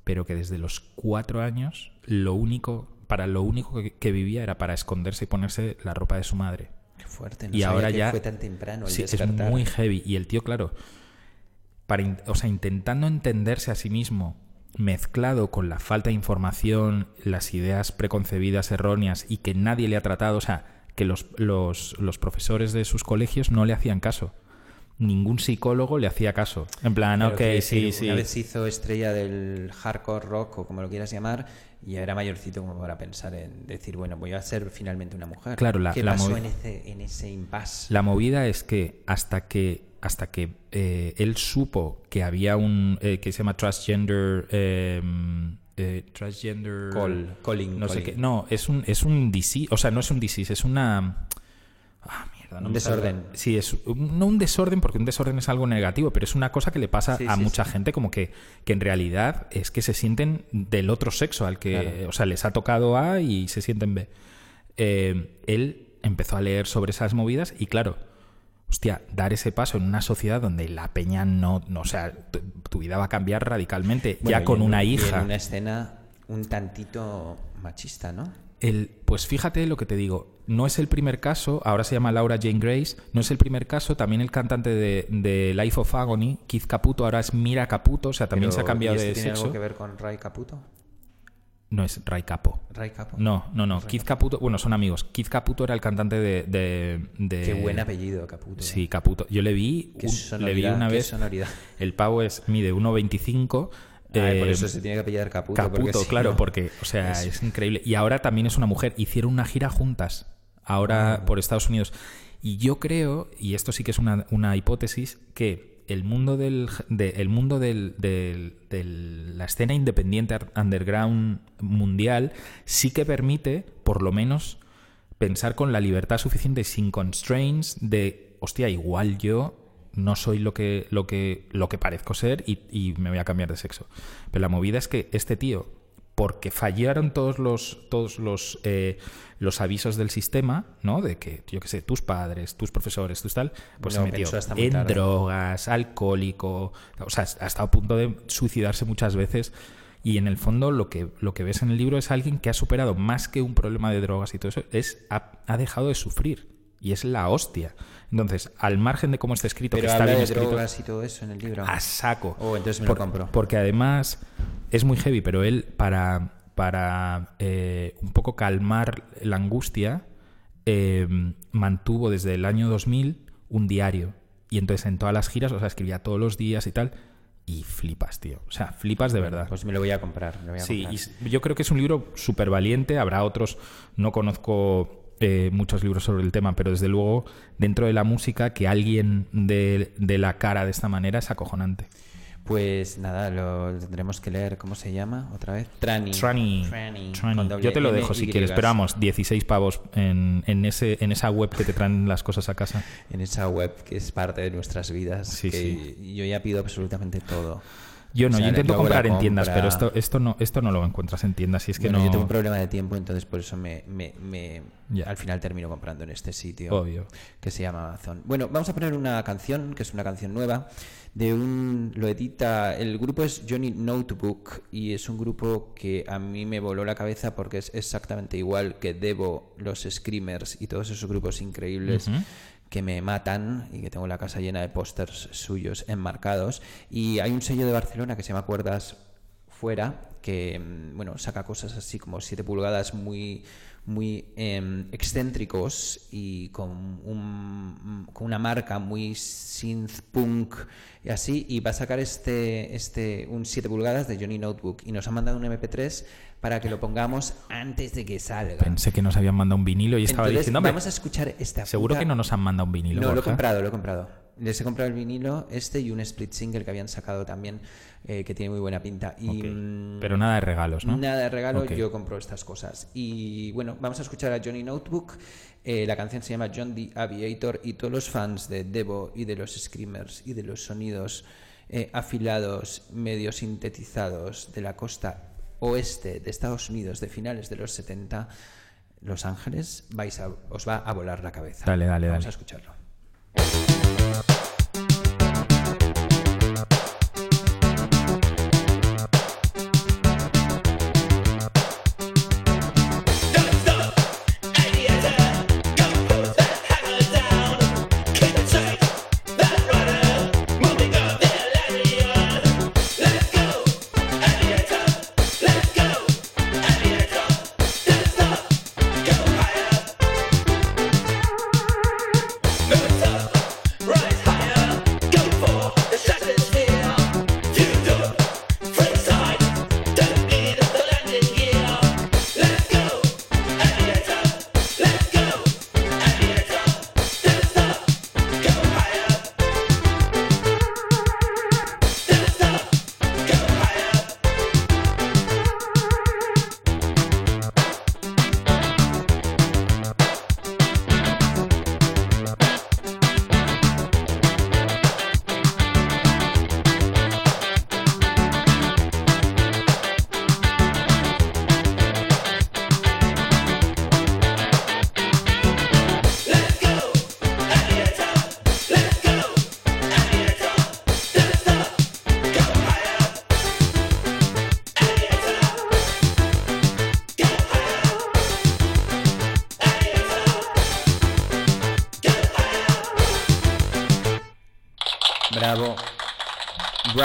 Speaker 2: pero que desde los cuatro años lo único, para lo único que, que vivía era para esconderse y ponerse la ropa de su madre.
Speaker 1: Qué fuerte, no
Speaker 2: y
Speaker 1: sabía
Speaker 2: ahora
Speaker 1: que
Speaker 2: ya
Speaker 1: fue tan temprano el
Speaker 2: sí, es muy heavy y el tío, claro, para, o sea, intentando entenderse a sí mismo, mezclado con la falta de información, las ideas preconcebidas erróneas y que nadie le ha tratado, o sea, que los, los, los profesores de sus colegios no le hacían caso. Ningún psicólogo le hacía caso. En plan,
Speaker 1: Pero
Speaker 2: ok,
Speaker 1: que-
Speaker 2: sí, sí.
Speaker 1: Una vez hizo estrella del hardcore rock o como lo quieras llamar, y era mayorcito como para pensar en decir, bueno, voy a ser finalmente una mujer.
Speaker 2: Claro, la-
Speaker 1: ¿Qué
Speaker 2: la
Speaker 1: pasó en ese, en ese impasse?
Speaker 2: La movida es que hasta que hasta que eh, él supo que había un eh, que se llama transgender eh, eh, transgender
Speaker 1: Col- calling,
Speaker 2: no sé qué no es un es un disease o sea no es un disease es una ah mierda no
Speaker 1: Un
Speaker 2: me sale.
Speaker 1: desorden.
Speaker 2: sí es un- no un desorden porque un desorden es algo negativo pero es una cosa que le pasa
Speaker 1: Sí,
Speaker 2: a
Speaker 1: sí,
Speaker 2: mucha
Speaker 1: sí.
Speaker 2: gente como que que en realidad es que se sienten del otro sexo al que
Speaker 1: Claro.
Speaker 2: o sea les ha tocado A y se sienten B eh, él empezó a leer sobre esas movidas y claro, hostia, dar ese paso en una sociedad donde la peña no, no o sea, tu, tu vida va a cambiar radicalmente,
Speaker 1: Bueno,
Speaker 2: ya con una hija.
Speaker 1: en una escena un tantito machista, ¿no?
Speaker 2: El, pues fíjate lo que te digo, no es el primer caso, ahora se llama Laura Jane Grace, no es el primer caso, también el cantante de, de Life of Agony, Keith Caputo, ahora es Mira Caputo, o sea, también se ha cambiado
Speaker 1: ¿y este
Speaker 2: de
Speaker 1: tiene
Speaker 2: sexo.
Speaker 1: algo que ver con Ray Caputo?
Speaker 2: No es Ray Capo.
Speaker 1: Ray Capo.
Speaker 2: No, no, no. Keith Caputo, bueno, son amigos. Keith Caputo era el cantante de. de- de-
Speaker 1: Qué buen apellido, Caputo.
Speaker 2: Sí, Caputo. Yo le vi,
Speaker 1: Qué sonoridad,
Speaker 2: le vi una
Speaker 1: qué
Speaker 2: vez.
Speaker 1: sonoridad.
Speaker 2: El pavo es mide 1,25.
Speaker 1: Ay, por
Speaker 2: eh,
Speaker 1: eso se tiene que apellidar Caputo. porque
Speaker 2: Caputo, claro,
Speaker 1: no-
Speaker 2: porque, o sea,
Speaker 1: es-
Speaker 2: es... increíble. Y ahora también es una mujer. Hicieron una gira juntas, ahora
Speaker 1: Ah.
Speaker 2: por Estados Unidos. Y yo creo, y esto sí que es una, una hipótesis, que el mundo del, de- el mundo del, del- del- la escena independiente underground mundial sí que permite, por lo menos, pensar con la libertad suficiente, sin constraints, de, hostia, igual yo no soy lo que, lo que, lo que parezco ser y, y me voy a cambiar de sexo. Pero la movida es que este tío, porque fallaron todos los, todos los, eh, los avisos del sistema, ¿no? De que, yo qué sé, tus padres, tus profesores, tus tal, pues
Speaker 1: No,
Speaker 2: se metió en
Speaker 1: tarde.
Speaker 2: drogas, alcohólico, o sea, ha estado a punto de suicidarse muchas veces. Y en el fondo lo que, lo que ves en el libro es alguien que ha superado más que un problema de drogas y todo eso, es ha, ha dejado de sufrir. Y es la hostia. Entonces, al margen de cómo está escrito,
Speaker 1: Pero
Speaker 2: que está bien
Speaker 1: de
Speaker 2: escrito,
Speaker 1: drogas y todo eso en el libro.
Speaker 2: a saco.
Speaker 1: Oh, entonces me lo compro.
Speaker 2: Porque además es muy heavy, pero él para, para eh, un poco calmar la angustia eh, mantuvo desde el año 2000 un diario. Y entonces en todas las giras, o sea, escribía todos los días y tal. Y flipas, tío. O sea, flipas de verdad.
Speaker 1: Pues me lo voy a comprar. me lo voy a
Speaker 2: Sí,
Speaker 1: comprar.
Speaker 2: y s- yo creo que es un libro súper valiente. Habrá otros, no conozco eh, muchos libros sobre el tema, pero desde luego, dentro de la música, que alguien de, de la cara de esta manera es acojonante.
Speaker 1: Pues nada, lo tendremos que leer. ¿Cómo se llama otra vez? Trani.
Speaker 2: Trani.
Speaker 1: Trani,
Speaker 2: Trani.
Speaker 1: con doble
Speaker 2: Yo te lo dejo si quieres, pero vamos, 16 pavos en, en, ese, en esa web que te traen las cosas a casa.
Speaker 1: En esa web que es parte de nuestras vidas.
Speaker 2: Sí,
Speaker 1: que Yo ya pido absolutamente todo.
Speaker 2: Yo no,
Speaker 1: O sea,
Speaker 2: yo intento comprar en tiendas, pero esto, esto, no, esto no lo encuentras en tiendas. Y es que
Speaker 1: Bueno,
Speaker 2: no.
Speaker 1: yo tengo un problema de tiempo, entonces por eso me, me- me- al final termino comprando en este sitio.
Speaker 2: Obvio.
Speaker 1: Que se llama Amazon. Bueno, vamos a poner una canción, que es una canción nueva, de un. Lo edita. El grupo es Johnny Notebook y es un grupo que a mí me voló la cabeza porque es exactamente igual que Devo, los Screamers y todos esos grupos increíbles. Que me matan y que tengo la casa llena de pósters suyos enmarcados. Y hay un sello de Barcelona que se llama Cuerdas fuera que mm, bueno saca cosas así como 7 pulgadas muy muy em, excéntricos y con, un- con una marca muy synth punk y así y va a sacar este este un 7 pulgadas de Johnny Notebook y nos ha mandado un MP3 para que lo pongamos antes de que salga
Speaker 2: Pensé que nos habían mandado un vinilo y estaba
Speaker 1: Entonces,
Speaker 2: diciendo, "Hombre,
Speaker 1: vamos a escuchar esta
Speaker 2: seguro
Speaker 1: puta-
Speaker 2: que no nos han mandado un vinilo.
Speaker 1: no, lo he
Speaker 2: Borja".
Speaker 1: comprado, lo he comprado. Les he comprado el vinilo, este y un split single que habían sacado también, eh, que tiene muy buena pinta. Y, mm,
Speaker 2: Pero nada de regalos, ¿no?
Speaker 1: Nada de regalo, yo compro estas cosas. Y bueno, vamos a escuchar a Johnny Notebook. Eh, la canción se llama John the Aviator y todos los fans de Devo y de los Screamers y de los sonidos eh, afilados, medio sintetizados de la costa oeste de Estados Unidos de finales de los 70, Los Ángeles, vais a, os va a volar la cabeza.
Speaker 2: Dale, dale,
Speaker 1: Vamos
Speaker 2: dale.
Speaker 1: a escucharlo.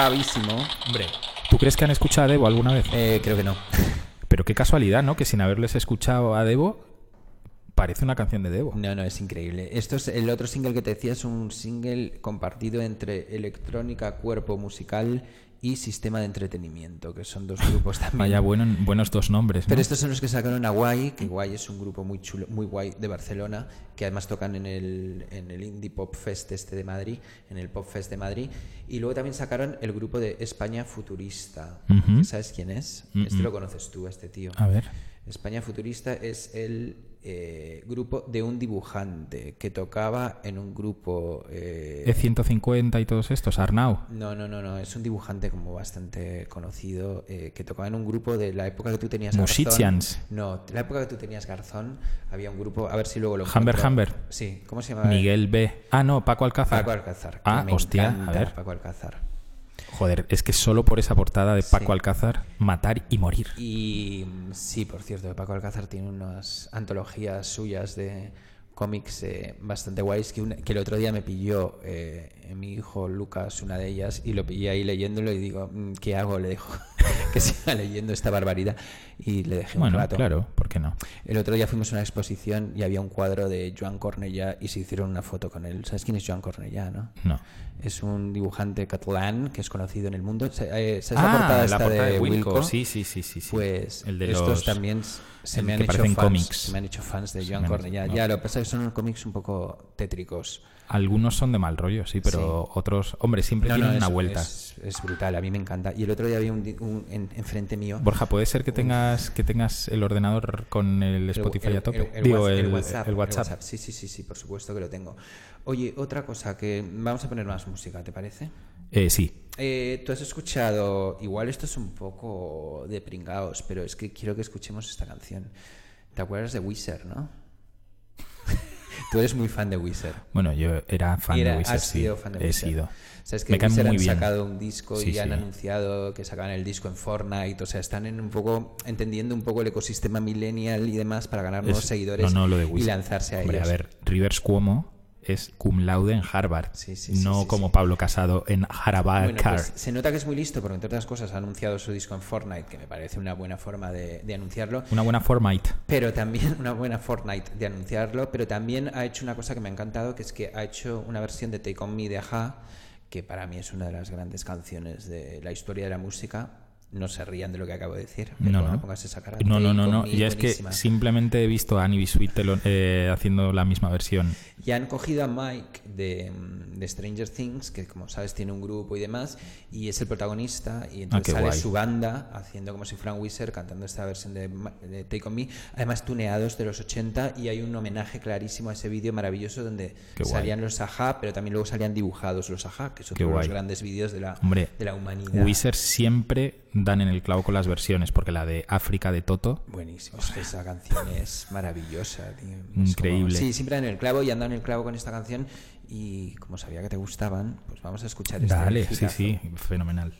Speaker 1: Bravísimo.
Speaker 2: Hombre, ¿tú crees que han escuchado a Debo alguna vez?
Speaker 1: Eh, creo que no.
Speaker 2: Pero qué casualidad, ¿no? Que sin haberles escuchado a Debo, parece una canción de Debo.
Speaker 1: No, no, es increíble. Esto es el otro single que te decía, es un single compartido entre electrónica, cuerpo musical y sistema de entretenimiento, que son dos grupos también.
Speaker 2: Vaya bueno, buenos dos nombres, ¿no?
Speaker 1: Pero estos son los que sacaron a Guay, que Guay es un grupo muy chulo, muy guay de Barcelona, que además tocan en el, en el Indie Pop Fest este de Madrid, en el Pop Fest de Madrid. Y luego también sacaron el grupo de España Futurista. ¿Sabes quién es?
Speaker 2: Mm,
Speaker 1: Este
Speaker 2: mm.
Speaker 1: lo conoces tú, este tío.
Speaker 2: A ver.
Speaker 1: España Futurista es el eh, grupo de un dibujante que tocaba en un grupo... eh,
Speaker 2: E150 y todos estos, Arnau.
Speaker 1: no, no, no, no, es un dibujante como bastante conocido eh, que tocaba en un grupo de la época que tú tenías
Speaker 2: Musicians.
Speaker 1: Garzón. No, de la época que tú tenías Garzón había un grupo, a ver si luego lo encuentro.
Speaker 2: Humber.
Speaker 1: Sí, ¿cómo se llama?
Speaker 2: Miguel B. Ah, no, Paco Alcázar.
Speaker 1: Paco Alcázar.
Speaker 2: Ah, hostia, a ver.
Speaker 1: Paco Alcázar.
Speaker 2: Joder, es que solo por esa portada de Paco
Speaker 1: Sí.
Speaker 2: Alcázar, matar y morir.
Speaker 1: Y mm, sí, por cierto, Paco Alcázar tiene unas antologías suyas de cómics eh, bastante guays que, una- que el otro día me pilló eh, mi hijo Lucas una de ellas y lo pillé ahí leyéndolo y digo, mm, ¿qué hago? Le dejo que siga leyendo esta barbaridad y le dejé un
Speaker 2: Bueno,
Speaker 1: rato.
Speaker 2: claro, ¿por qué no?
Speaker 1: El otro día fuimos a una exposición y había un cuadro de Joan Cornellà y se hicieron una foto con él. ¿Sabes quién es Joan Cornellà, no?
Speaker 2: No.
Speaker 1: Es un dibujante catalán que es conocido en el mundo. Sa- eh, ¿Sabes
Speaker 2: ah,
Speaker 1: la portada,
Speaker 2: la de,
Speaker 1: de
Speaker 2: Wilco. Sí, sí, sí, sí. sí.
Speaker 1: Pues
Speaker 2: el de
Speaker 1: estos
Speaker 2: los...
Speaker 1: también se me han hecho fans, se me han hecho fans de Joan Cornellà.
Speaker 2: no.
Speaker 1: Ya, lo que pasa es que son cómics un poco tétricos.
Speaker 2: Algunos son de mal rollo, sí, pero otros... Hombre, siempre
Speaker 1: No,
Speaker 2: tienen
Speaker 1: no,
Speaker 2: una vuelta.
Speaker 1: Es, es brutal, a mí me encanta. Y el otro día había un, un en, enfrente mío.
Speaker 2: Borja, ¿puede ser que tengas, que tengas el ordenador con el
Speaker 1: el-
Speaker 2: Spotify
Speaker 1: el-
Speaker 2: a tope?
Speaker 1: el- el
Speaker 2: Digo,
Speaker 1: Whats-
Speaker 2: el,
Speaker 1: el WhatsApp,
Speaker 2: el
Speaker 1: el
Speaker 2: WhatsApp.
Speaker 1: Sí, sí, sí, sí, por supuesto que lo tengo. Oye, otra cosa que vamos a poner más música, ¿te parece?
Speaker 2: Eh, sí.
Speaker 1: Eh, Tú has escuchado, igual esto es un poco de pringaos, pero es que quiero que escuchemos esta canción. ¿Te acuerdas de Wizard, no? Tú eres muy fan de Wizard.
Speaker 2: Bueno, yo era fan
Speaker 1: Era-
Speaker 2: de Wizard,
Speaker 1: has
Speaker 2: sí.
Speaker 1: sido fan de
Speaker 2: He
Speaker 1: Wizard.
Speaker 2: sido.
Speaker 1: Sabes que
Speaker 2: Me
Speaker 1: Wizard
Speaker 2: muy
Speaker 1: han
Speaker 2: bien.
Speaker 1: sacado un disco
Speaker 2: Sí,
Speaker 1: y han anunciado que sacaban el disco en Fortnite, o sea, están en un poco entendiendo un poco el ecosistema millennial y demás para ganar nuevos
Speaker 2: Es-
Speaker 1: seguidores
Speaker 2: no, no, lo de
Speaker 1: y lanzarse a
Speaker 2: Hombre,
Speaker 1: ellos.
Speaker 2: a ver, Rivers Cuomo es cum laude en Harvard,
Speaker 1: Sí, sí,
Speaker 2: no
Speaker 1: sí,
Speaker 2: como. Pablo Casado en Harvard
Speaker 1: Bueno, pues se nota que es muy listo porque entre otras cosas ha anunciado su disco en Fortnite, que me parece una buena forma de, de anunciarlo.
Speaker 2: Una buena Formite.
Speaker 1: Pero también una buena Fortnite de anunciarlo, pero también ha hecho una cosa que me ha encantado, que es que ha hecho una versión de Take On Me de Aja, que para mí es una de las grandes canciones de la historia de la música. No se rían de lo que acabo de decir.
Speaker 2: No, no.
Speaker 1: pongas esa cara.
Speaker 2: No, no, no, Ya es que simplemente he visto a Annie Bisuit eh, haciendo la misma versión.
Speaker 1: Y han cogido a Mike de, mm, de Stranger Things, que como sabes tiene un grupo y demás, y es el protagonista, y entonces
Speaker 2: Ah, qué
Speaker 1: sale
Speaker 2: guay.
Speaker 1: su banda haciendo como si fuera un Wizard cantando esta versión de, Take On Me, además tuneados de los 80, y hay un homenaje clarísimo a ese vídeo maravilloso donde
Speaker 2: Qué guay.
Speaker 1: salían los Aja, pero también luego salían dibujados los Aja, que de los grandes vídeos de la,
Speaker 2: Hombre,
Speaker 1: de la humanidad.
Speaker 2: Wizard siempre dan en el clavo con las versiones, porque la de África de Toto,
Speaker 1: Buenísimo, esa canción es maravillosa, tío. Es como-
Speaker 2: Increíble.
Speaker 1: sí, siempre dan el clavo y han dado en el clavo con esta canción. Y como sabía que te gustaban, pues vamos a escuchar este
Speaker 2: dale, sí,
Speaker 1: hitazo.
Speaker 2: sí, fenomenal.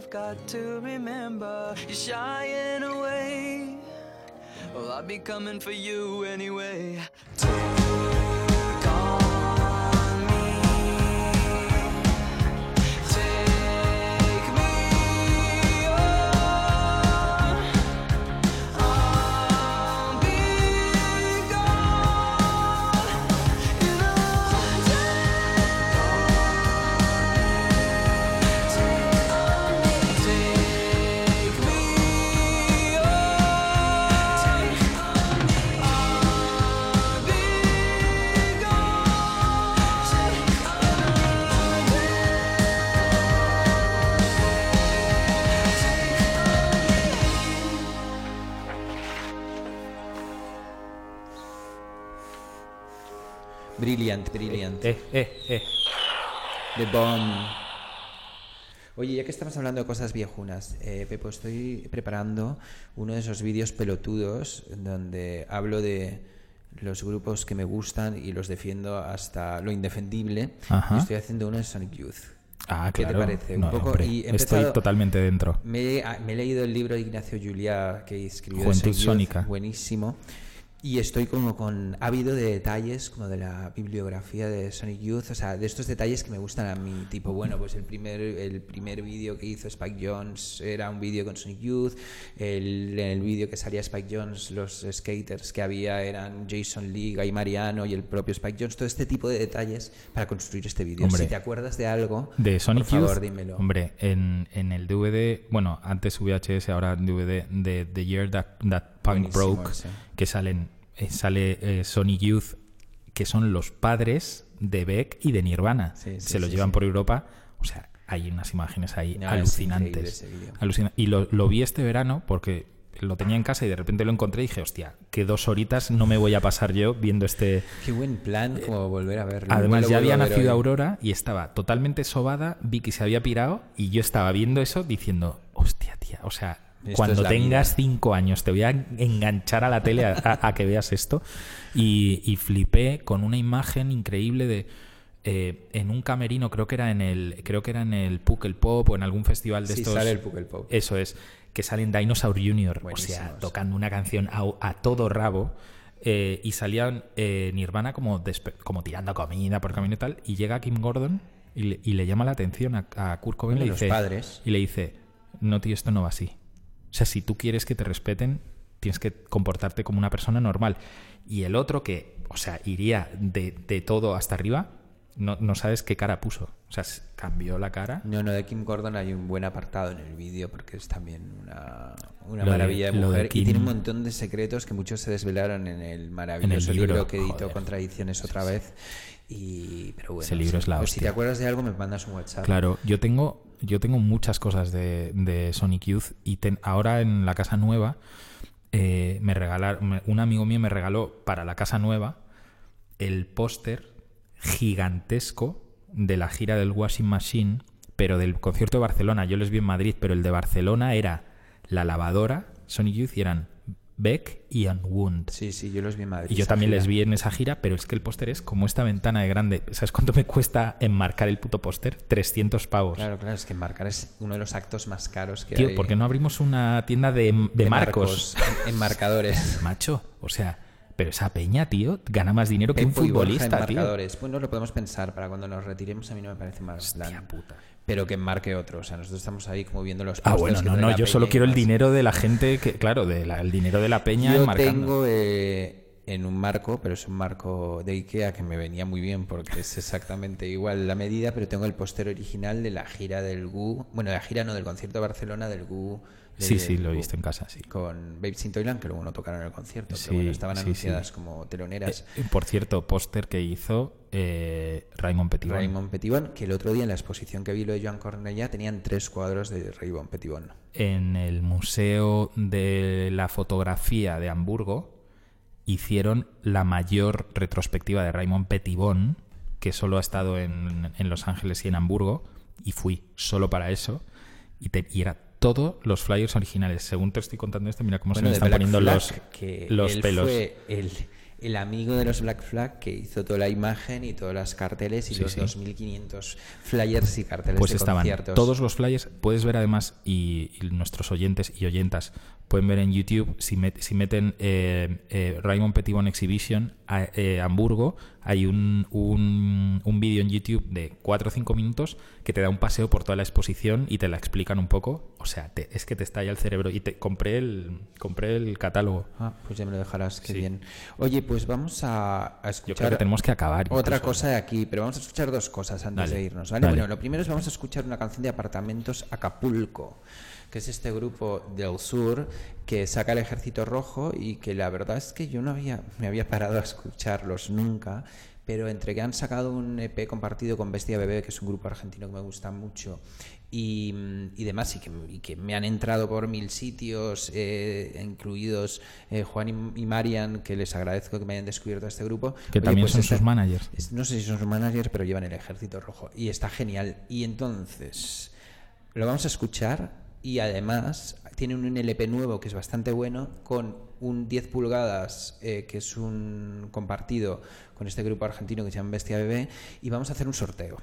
Speaker 4: I've got to remember. You're shying away. Well, I'll be coming for you anyway.
Speaker 1: Brilliant, brilliant.
Speaker 2: Eh, eh, eh.
Speaker 1: The Bomb. Oye, ya que estamos hablando de cosas viejunas, eh, Pepo, estoy preparando uno de esos vídeos pelotudos donde hablo de los grupos que me gustan y los defiendo hasta lo indefendible.
Speaker 2: Ajá.
Speaker 1: Y estoy haciendo uno de Sonic Youth.
Speaker 2: Ah,
Speaker 1: ¿Qué te
Speaker 2: claro.
Speaker 1: parece? Un
Speaker 2: No,
Speaker 1: poco-
Speaker 2: hombre,
Speaker 1: y he
Speaker 2: Estoy totalmente dentro.
Speaker 1: Me, he- me he leído el libro de Ignacio Juliá que escribió
Speaker 2: Juventud
Speaker 1: Sonic Youth, buenísimo. Y estoy como con ávido de detalles, como de la bibliografía de Sonic Youth, o sea, de estos detalles que me gustan a mí, tipo, bueno, pues el primer, el primer vídeo que hizo Spike Jones era un vídeo con Sonic Youth, el, en el vídeo que salía Spike Jones, los skaters que había eran Jason Lee, Guy Mariano y el propio Spike Jones, todo este tipo de detalles para construir este vídeo. Si te acuerdas de algo,
Speaker 2: De Sonic
Speaker 1: por favor,
Speaker 2: Youth,
Speaker 1: dímelo.
Speaker 2: hombre, en, en el DVD, bueno, antes VHS, ahora DVD de The Year That, That Punk
Speaker 1: Buenísimo
Speaker 2: Broke,
Speaker 1: ese.
Speaker 2: que salen, eh, sale eh, Sonic Youth, que son los padres de Beck y de Nirvana.
Speaker 1: Sí, sí,
Speaker 2: Se los
Speaker 1: sí,
Speaker 2: llevan por Europa, o sea, hay unas imágenes ahí
Speaker 1: No,
Speaker 2: alucinantes. Alucina- Y lo, lo vi este verano porque lo tenía en casa y de repente lo encontré y dije, hostia, que dos horitas no me voy a pasar yo viendo este...
Speaker 1: Qué buen plan como volver a verlo.
Speaker 2: Además, ya había nacido. Aurora y estaba totalmente sobada. Vicky se había pirado y yo estaba viendo eso diciendo, hostia, tía, o sea,
Speaker 1: Esto
Speaker 2: cuando tengas
Speaker 1: vida".
Speaker 2: cinco años te voy a enganchar a la tele a, a- a que veas esto. Y, y flipé con una imagen increíble de. eh, en un camerino, creo que era en el creo que era en el Puckle Pop o en algún festival de
Speaker 1: Sí,
Speaker 2: estos.
Speaker 1: sale el Puckle Pop.
Speaker 2: Eso es, que salen Dinosaur Jr., o
Speaker 1: Buenísimos.
Speaker 2: sea, tocando una canción a, a todo rabo. eh, y salían eh, Nirvana como, como tirando comida por camino y tal. Y llega Kim Gordon y le, y le llama la atención a, a Kurt Cobain.
Speaker 1: Uno
Speaker 2: le
Speaker 1: los
Speaker 2: dice,
Speaker 1: padres.
Speaker 2: Y le dice: No, tío, esto no va así. O sea, si tú quieres que te respeten, tienes que comportarte como una persona normal. Y el otro que, o sea, iría de, de todo hasta arriba, no, no sabes qué cara puso. O sea, cambió la cara.
Speaker 1: No, no, de Kim Gordon hay un buen apartado en el vídeo porque es también una, una
Speaker 2: de-
Speaker 1: maravilla de mujer
Speaker 2: Kim-
Speaker 1: y tiene un montón de secretos que muchos se desvelaron en el maravilloso
Speaker 2: libro,
Speaker 1: libro, que editó
Speaker 2: joder.
Speaker 1: Contradicciones otra vez. Y, pero bueno,
Speaker 2: Ese libro es la
Speaker 1: pues si te acuerdas de algo me mandas un WhatsApp.
Speaker 2: Claro, yo tengo, yo tengo muchas cosas de, de Sonic Youth y ahora en la casa nueva eh, me regalaron, un amigo mío me regaló para la casa nueva el póster gigantesco de la gira del Washing Machine, pero del concierto de Barcelona. Yo les vi en Madrid, pero el de Barcelona era la lavadora, Sonic Youth, y eran Beck y Unwound.
Speaker 1: Sí, sí, yo los vi en Madrid.
Speaker 2: Y yo también
Speaker 1: gira.
Speaker 2: les vi en esa gira, pero es que el póster es como esta ventana de grande. ¿Sabes cuánto me cuesta enmarcar el puto póster? 300 pavos.
Speaker 1: Claro, claro, es que marcar es uno de los actos más caros que
Speaker 2: Tío,
Speaker 1: hay.
Speaker 2: ¿por qué no abrimos una tienda de, de marcos?
Speaker 1: en, en marcadores.
Speaker 2: Macho, o sea, pero esa peña, tío, gana más dinero que un
Speaker 1: Pepo
Speaker 2: futbolista, tío.
Speaker 1: marcadores. Bueno, lo podemos pensar para cuando nos retiremos. A mí no me parece mal plan. Pero que marque otro. O sea, nosotros estamos ahí como viendo los
Speaker 2: Ah, bueno, no, no, yo solo quiero el dinero de la gente que, claro, de la- el dinero de la peña
Speaker 1: Yo
Speaker 2: enmarcando.
Speaker 1: tengo eh, en un marco, pero es un marco de Ikea que me venía muy bien porque es exactamente igual la medida, pero tengo el póster original de la gira del GU. Bueno, de la gira no, del concierto de Barcelona del GU. de-
Speaker 2: Sí, sí, lo he visto en casa, sí.
Speaker 1: Con Babes in Toyland, que luego no tocaron el concierto,
Speaker 2: Sí,
Speaker 1: pero bueno, estaban
Speaker 2: sí, sí.
Speaker 1: anunciadas como teloneras.
Speaker 2: Eh, por cierto, póster que hizo eh, Raymond Petitbon.
Speaker 1: Raymond Petitbon, que el otro día en la exposición que vi lo de Joan Cornellà tenían tres cuadros de Raymond Petitbon.
Speaker 2: en el Museo de la Fotografía de Hamburgo hicieron la mayor retrospectiva de Raymond Petitbon, que solo ha estado en, en Los Ángeles y en Hamburgo, y fui solo para eso, y, te- y era todos los flyers originales. Según te estoy contando esto, mira cómo se me están
Speaker 1: Black
Speaker 2: poniendo
Speaker 1: Flag,
Speaker 2: los,
Speaker 1: que
Speaker 2: los
Speaker 1: él
Speaker 2: pelos.
Speaker 1: Fue el, el amigo de los Black Flag que hizo toda la imagen y todas las carteles y
Speaker 2: Sí,
Speaker 1: los
Speaker 2: sí.
Speaker 1: 2.500 flyers y carteles
Speaker 2: Pues
Speaker 1: de
Speaker 2: estaban
Speaker 1: conciertos.
Speaker 2: todos los flyers. Puedes ver además, y, y nuestros oyentes y oyentas pueden ver en YouTube, si, met- si meten eh, eh, Raymond Petitbon Exhibition a, eh, Hamburgo, hay un, un, un vídeo en YouTube de 4 o 5 minutos que te da un paseo por toda la exposición y te la explican un poco. O sea, te- es que te estalla el cerebro. Y te compré el, compré el catálogo.
Speaker 1: Ah, pues ya me lo dejarás, qué
Speaker 2: Sí.
Speaker 1: bien. Oye, pues vamos a, a
Speaker 2: Yo
Speaker 1: escuchar
Speaker 2: creo que tenemos que acabar.
Speaker 1: otra
Speaker 2: incluso.
Speaker 1: cosa de aquí, pero vamos a escuchar dos cosas antes
Speaker 2: Dale,
Speaker 1: de irnos, ¿vale?
Speaker 2: dale.
Speaker 1: Bueno, lo primero es vamos a escuchar una canción de Apartamentos Acapulco, que es este grupo del sur que saca el Ejército Rojo y que la verdad es que yo no había me había parado a escucharlos nunca, pero entre que han sacado un EP compartido con Bestia Bebé, que es un grupo argentino que me gusta mucho, y, y demás, y que, y que me han entrado por mil sitios, eh, incluidos eh, Juan y, y Marian, que les agradezco que me hayan descubierto a este grupo.
Speaker 2: Que
Speaker 1: Oye,
Speaker 2: también
Speaker 1: pues
Speaker 2: son sus managers.
Speaker 1: no sé si son sus managers, pero llevan el ejército rojo. Y está genial. Y entonces, lo vamos a escuchar y además tiene un LP nuevo que es bastante bueno con un 10 pulgadas eh, que es un compartido con este grupo argentino que se llama Bestia Bebé y vamos a hacer un sorteo.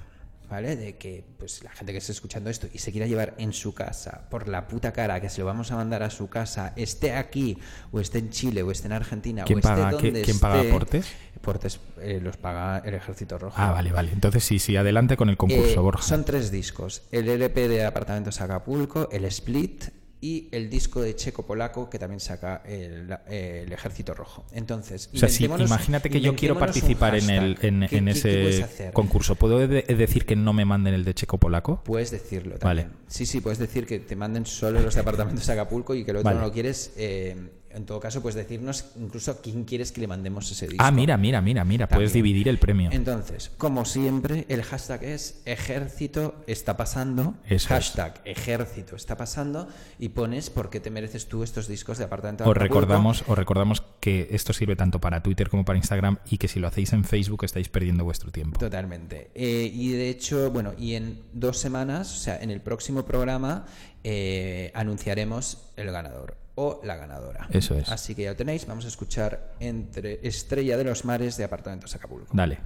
Speaker 1: ¿Vale? De que pues la gente que esté escuchando esto y se quiera llevar en su casa por la puta cara que se lo vamos a mandar a su casa, esté aquí o esté en Chile o esté en Argentina
Speaker 2: ¿Quién
Speaker 1: o esté
Speaker 2: paga-
Speaker 1: donde
Speaker 2: quién paga aportes?
Speaker 1: Portes eh, los paga el Ejército Rojo.
Speaker 2: Ah, vale, vale. Entonces sí, sí, adelante con el concurso,
Speaker 1: Eh,
Speaker 2: Borja.
Speaker 1: Son tres discos: el LP de Apartamentos Acapulco, el Split y el disco de Checo Polaco que también saca el, el Ejército Rojo. Entonces,
Speaker 2: O sea, si imagínate que yo quiero participar en, el, en,
Speaker 1: ¿Qué-
Speaker 2: en
Speaker 1: qué-
Speaker 2: ese concurso. ¿Puedo de- decir que no me manden el de Checo Polaco?
Speaker 1: Puedes decirlo
Speaker 2: Vale.
Speaker 1: también. Sí, sí, puedes decir que te manden solo los de apartamentos a Acapulco y que el otro
Speaker 2: Vale.
Speaker 1: no lo quieres. eh, en todo caso, puedes decirnos incluso a quién quieres que le mandemos ese disco.
Speaker 2: Ah, mira, mira, mira, mira. Puedes dividir el premio.
Speaker 1: Entonces, como siempre, el hashtag es ejército está pasando.
Speaker 2: Eso es.
Speaker 1: hashtag ejército está pasando y pones por qué te mereces tú estos discos de apartamento
Speaker 2: Os recordamos, os recordamos que esto sirve tanto para Twitter como para Instagram y que si lo hacéis en Facebook estáis perdiendo vuestro tiempo.
Speaker 1: Totalmente. Eh, y de hecho, bueno, y en dos semanas, o sea, en el próximo programa, eh, anunciaremos el ganador o la ganadora.
Speaker 2: Eso es.
Speaker 1: Así que ya lo tenéis. Vamos a escuchar entre Estrella de los Mares de Apartamentos Acapulco.
Speaker 2: Dale.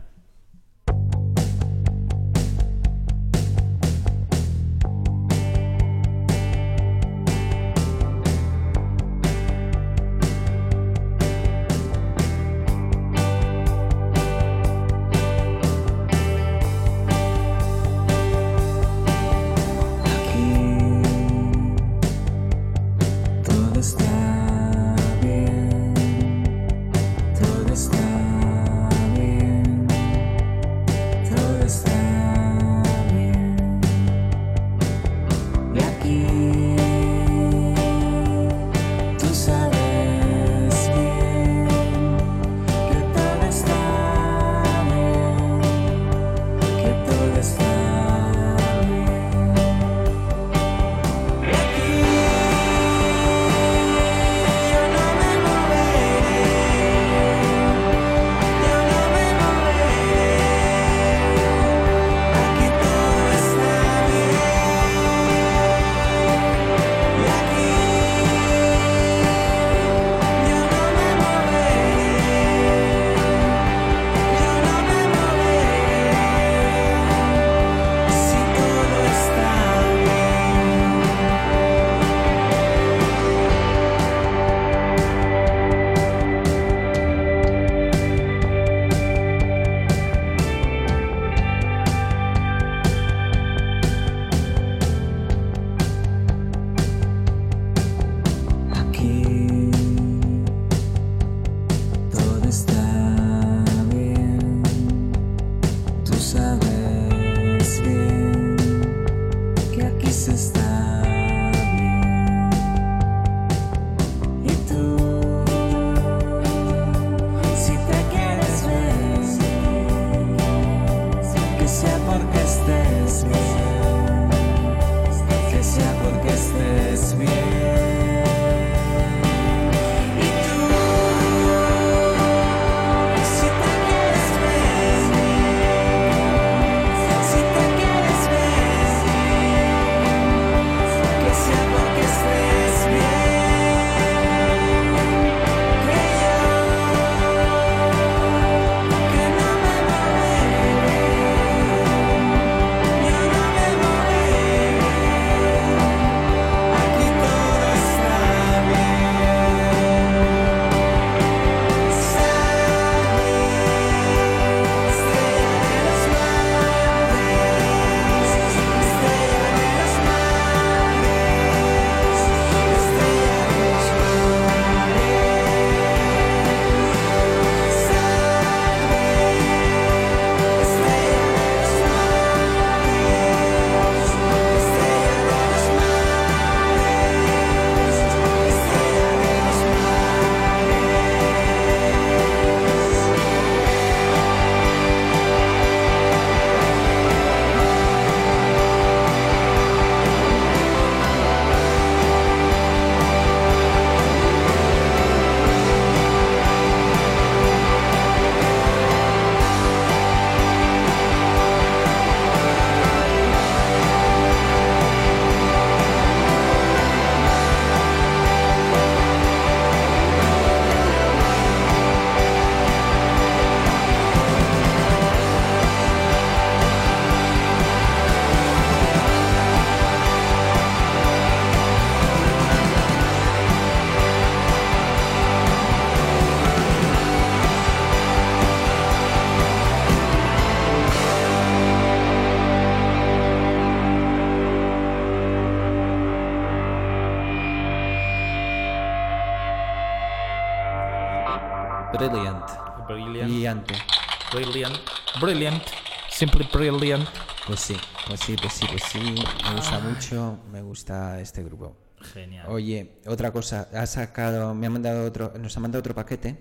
Speaker 1: Brilliant.
Speaker 2: Simply brilliant.
Speaker 1: Pues sí, pues sí, pues sí, pues sí. Me gusta mucho, me gusta este grupo.
Speaker 2: Genial.
Speaker 1: Oye, otra cosa, ha sacado, me ha mandado otro, nos ha mandado otro paquete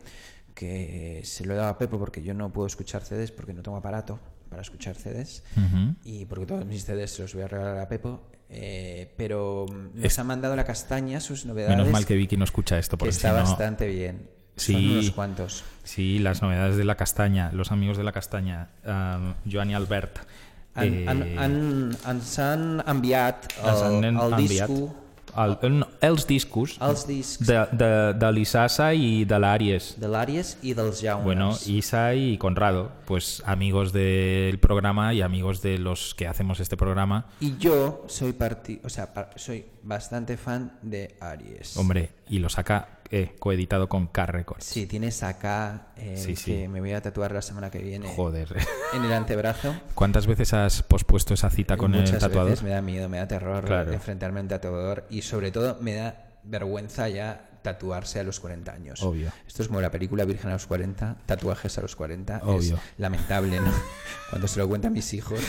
Speaker 1: que se lo he dado a Pepo porque yo no puedo escuchar CDs porque no tengo aparato para escuchar CDs y porque todos mis CDs se los voy a regalar a Pepo. eh, pero nos ha mandado la castaña, sus novedades.
Speaker 2: Menos mal que Vicky no escucha esto
Speaker 1: que
Speaker 2: porque
Speaker 1: está
Speaker 2: si no-
Speaker 1: bastante bien. Son
Speaker 2: Sí.
Speaker 1: unos cuantos.
Speaker 2: Sí, las novedades de la castaña, los amigos de la castaña, um, Joan Albert.
Speaker 1: Han,
Speaker 2: eh,
Speaker 1: han, han, ens han enviat
Speaker 2: ens
Speaker 1: el,
Speaker 2: han
Speaker 1: el
Speaker 2: enviat
Speaker 1: disco,
Speaker 2: el, no, els discos
Speaker 1: els discs
Speaker 2: de, de, de l'Isasa y de
Speaker 1: l'Àries i dels.
Speaker 2: Bueno, Isa y Conrado, pues amigos del programa y amigos de los que hacemos este programa.
Speaker 1: Y yo soy parti o sea, par- soy bastante fan de Aries.
Speaker 2: Hombre, y lo saca eh, coeditado con K Records.
Speaker 1: Sí, tienes acá el
Speaker 2: Sí, sí.
Speaker 1: que me voy a tatuar la semana que viene
Speaker 2: Joder.
Speaker 1: en el antebrazo.
Speaker 2: ¿Cuántas veces has pospuesto esa cita con el
Speaker 1: Muchas
Speaker 2: tatuador?
Speaker 1: veces me da miedo, me da terror
Speaker 2: Claro.
Speaker 1: enfrentarme a un tatuador y sobre todo me da vergüenza ya tatuarse a los 40 años.
Speaker 2: Obvio.
Speaker 1: Esto es como la película Virgen a los 40, tatuajes a los 40.
Speaker 2: Obvio.
Speaker 1: Es lamentable, ¿no? Cuando se lo cuentan mis hijos,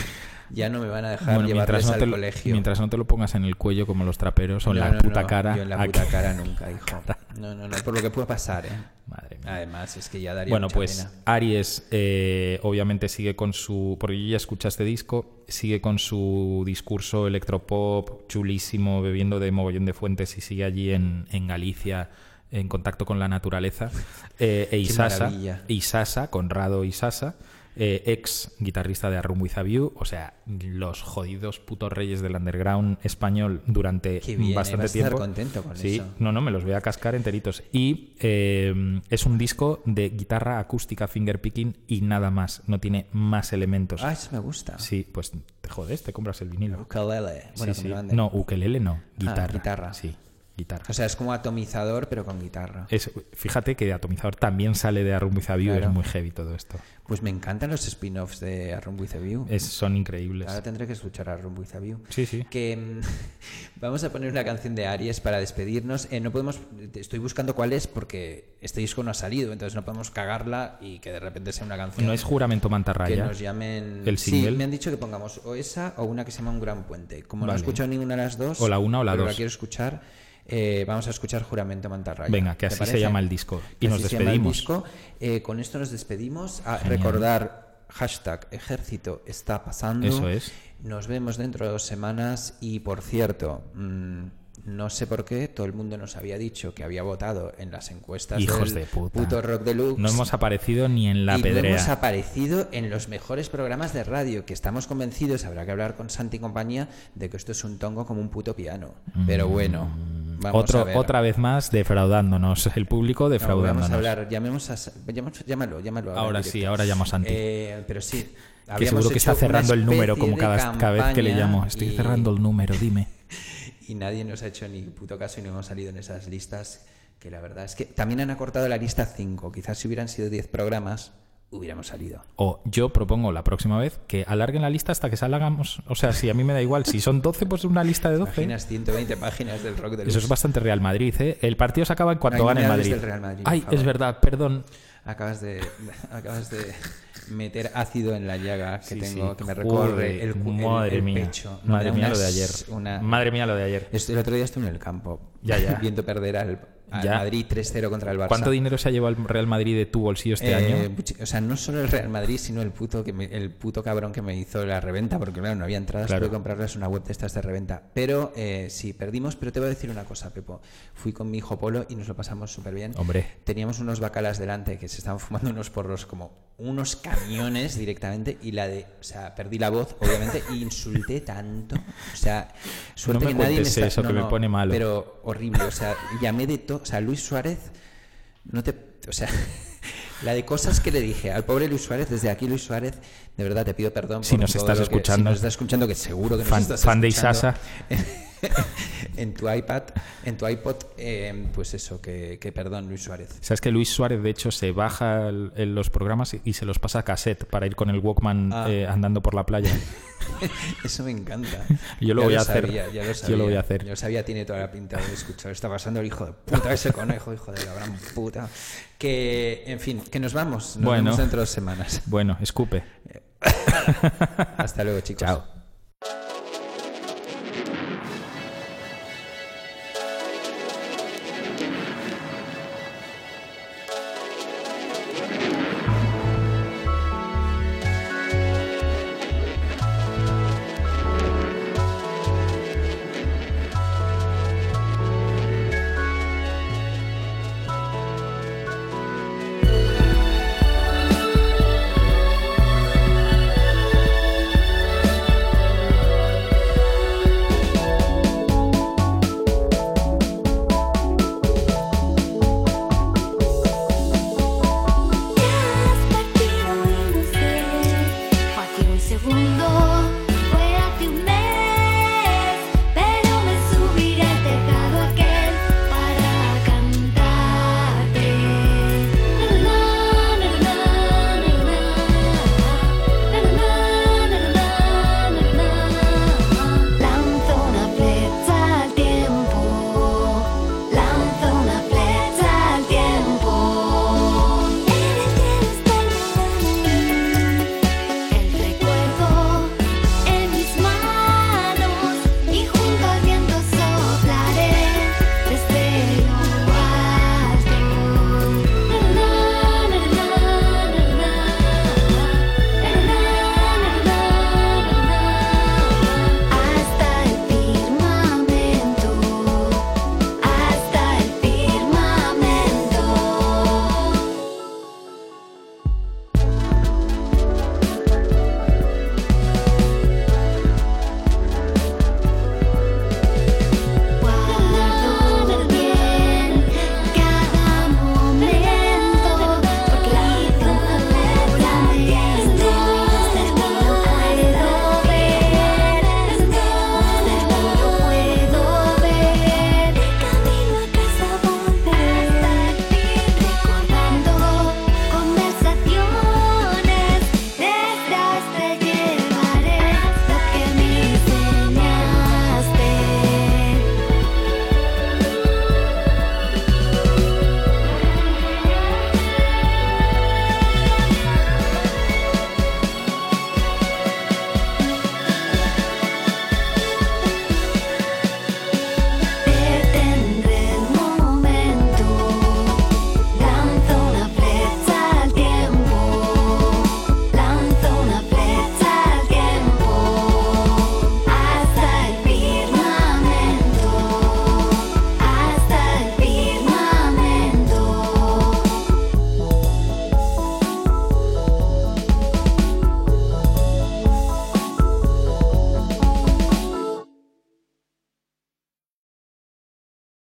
Speaker 1: ya no me van a dejar
Speaker 2: Bueno,
Speaker 1: llevarles
Speaker 2: no,
Speaker 1: al
Speaker 2: te
Speaker 1: colegio.
Speaker 2: mientras no te lo pongas en el cuello como los traperos o en la puta cara.
Speaker 1: Yo en la puta cara nunca, hijo. No, no, no, por lo que puede pasar, ¿eh?
Speaker 2: Madre mía.
Speaker 1: Además, es que ya daría
Speaker 2: Bueno,
Speaker 1: mucha
Speaker 2: pues
Speaker 1: pena.
Speaker 2: Aries eh, obviamente sigue con su... Porque yo ya escuché este disco, sigue con su discurso electropop chulísimo, bebiendo de mogollón de fuentes y sigue allí en, en Galicia en contacto con la naturaleza. Eh, e Isasa. Isasa, Conrado Isasa, eh, ex guitarrista de A Room With A View, o sea, los jodidos putos reyes del underground español durante
Speaker 1: Qué bien, ¿eh?
Speaker 2: bastante
Speaker 1: vas a estar
Speaker 2: tiempo.
Speaker 1: contento con
Speaker 2: sí,
Speaker 1: eso.
Speaker 2: no, no, me los voy a cascar enteritos. Y eh, es un disco de guitarra acústica fingerpicking y nada más. No tiene más elementos.
Speaker 1: Ah, eso me gusta.
Speaker 2: Sí, pues te jodes, te compras el vinilo.
Speaker 1: Ukulele. Bueno,
Speaker 2: Sí. No, ukelele no, guitarra.
Speaker 1: guitarra.
Speaker 2: Sí, guitarra.
Speaker 1: O sea, es como atomizador, pero con guitarra.
Speaker 2: Es- fíjate que Atomizador también sale de A Room With A View,
Speaker 1: Claro.
Speaker 2: es muy heavy todo esto.
Speaker 1: Pues me encantan los spin-offs de A Room With a View.
Speaker 2: Es, son increíbles.
Speaker 1: Ahora tendré que escuchar A Room With a View.
Speaker 2: Sí, sí.
Speaker 1: Que mm, vamos a poner una canción de Aries para despedirnos. Eh, no podemos, estoy buscando cuál es porque este disco no ha salido, entonces no podemos cagarla y que de repente sea una canción.
Speaker 2: No es juramento
Speaker 1: que
Speaker 2: mantarraya.
Speaker 1: nos llamen.
Speaker 2: el
Speaker 1: Sí,
Speaker 2: single.
Speaker 1: me han dicho que pongamos o esa o una que se llama Un Gran Puente. Como no he escuchado ninguna de las dos,
Speaker 2: O la una o la
Speaker 1: pero
Speaker 2: dos.
Speaker 1: la quiero escuchar. Eh, vamos a escuchar Juramento Mantarraya.
Speaker 2: Venga, que
Speaker 1: ¿Te
Speaker 2: así se llama el disco. Y nos
Speaker 1: así se llama el
Speaker 2: despedimos.
Speaker 1: disco. Eh, con esto nos despedimos. A
Speaker 2: Genial.
Speaker 1: recordar hashtag ejército está pasando.
Speaker 2: Eso es.
Speaker 1: Nos vemos dentro de dos semanas y por cierto, mm, no sé por qué todo el mundo nos había dicho que había votado en las encuestas
Speaker 2: Hijos
Speaker 1: del
Speaker 2: de puta.
Speaker 1: puto Rock Deluxe.
Speaker 2: No hemos aparecido ni en la
Speaker 1: y no
Speaker 2: pedrea.
Speaker 1: hemos aparecido en los mejores programas de radio, que estamos convencidos, habrá que hablar con Santi y compañía, de que esto es un tongo como un puto piano. Pero bueno, vamos.
Speaker 2: Otro,
Speaker 1: a ver.
Speaker 2: Otra vez más defraudándonos, el público
Speaker 1: No,
Speaker 2: defraudándonos.
Speaker 1: vamos a hablar, llamemos a, llamamos- llámalo, llámalo.
Speaker 2: Ahora sí, ahora llamo a Santi.
Speaker 1: Eh, pero sí.
Speaker 2: que seguro que está cerrando el número como cada, cada vez que le llamo. Estoy
Speaker 1: y-
Speaker 2: cerrando el número, dime.
Speaker 1: y nadie nos ha hecho ni puto caso y no hemos salido en esas listas que la verdad es que también han acortado la lista 5 quizás si hubieran sido 10 programas hubiéramos salido
Speaker 2: O yo propongo la próxima vez que alarguen la lista hasta que salgamos. O sea, si a mí me da igual. Si son 12, pues una lista de 12.
Speaker 1: imaginas 120 páginas del rock del
Speaker 2: Eso es bastante Real Madrid, ¿eh? El partido se acaba en cuanto gane el Madrid.
Speaker 1: Real Madrid,
Speaker 2: Ay, es verdad, perdón.
Speaker 1: acabas de acabas de meter ácido en la llaga que
Speaker 2: Sí,
Speaker 1: tengo
Speaker 2: sí.
Speaker 1: que me recorre
Speaker 2: Joder,
Speaker 1: el,
Speaker 2: madre
Speaker 1: el
Speaker 2: mía.
Speaker 1: pecho
Speaker 2: Madre mía lo de ayer.
Speaker 1: una-
Speaker 2: Madre mía lo de ayer.
Speaker 1: Estoy- el otro día estuve en el campo
Speaker 2: Ya, ya.
Speaker 1: viendo perder al, al
Speaker 2: Ya.
Speaker 1: Madrid 3-0 contra el Barça
Speaker 2: ¿Cuánto dinero se ha llevado el Real Madrid de tu bolsillo este
Speaker 1: Eh,
Speaker 2: año?
Speaker 1: O sea, no solo el Real Madrid, sino el puto, que me- el puto cabrón que me hizo la reventa, porque claro, no había entradas,
Speaker 2: Claro.
Speaker 1: pude comprarles una web de estas de reventa. Pero eh, sí, perdimos, pero te voy a decir una cosa, Pepo. Fui con mi hijo Polo y nos lo pasamos súper bien.
Speaker 2: Hombre.
Speaker 1: Teníamos unos bacalas delante que se estaban fumando unos porros como unos camiones directamente y la de, o sea, perdí la voz, obviamente, y insulté tanto. O sea, suerte
Speaker 2: No me
Speaker 1: que nadie me está...
Speaker 2: eso, que me pone malo.
Speaker 1: Pero horrible, o sea, llamé de todo, o sea, Luis Suárez, no te, o sea, la de cosas que le dije al pobre Luis Suárez, desde aquí Luis Suárez, de verdad te pido perdón
Speaker 2: Si
Speaker 1: por
Speaker 2: nos
Speaker 1: todo
Speaker 2: estás
Speaker 1: lo que-
Speaker 2: escuchando.
Speaker 1: si nos estás escuchando, que seguro que nos
Speaker 2: Fan-
Speaker 1: estás
Speaker 2: fan de. Isasa.
Speaker 1: en tu iPad, en tu iPod, eh, pues eso, que, que perdón, Luis Suárez.
Speaker 2: ¿Sabes que Luis Suárez, de hecho, se baja el- el- los programas y, y se los pasa a cassette para ir con el Walkman
Speaker 1: Ah.
Speaker 2: eh, andando por la playa?
Speaker 1: Eso me encanta.
Speaker 2: Yo lo
Speaker 1: Ya
Speaker 2: voy a hacer.
Speaker 1: sabía, ya lo
Speaker 2: Yo
Speaker 1: sabía.
Speaker 2: lo voy a hacer.
Speaker 1: Yo lo sabía, tiene toda la pinta de escuchar. Está pasando el hijo de puta, ese conejo, hijo de la gran puta. Que, en fin, que nos vamos. Nos
Speaker 2: Bueno.
Speaker 1: vemos dentro de dos semanas.
Speaker 2: Bueno, escupe.
Speaker 1: Hasta luego, chicos.
Speaker 2: Chao.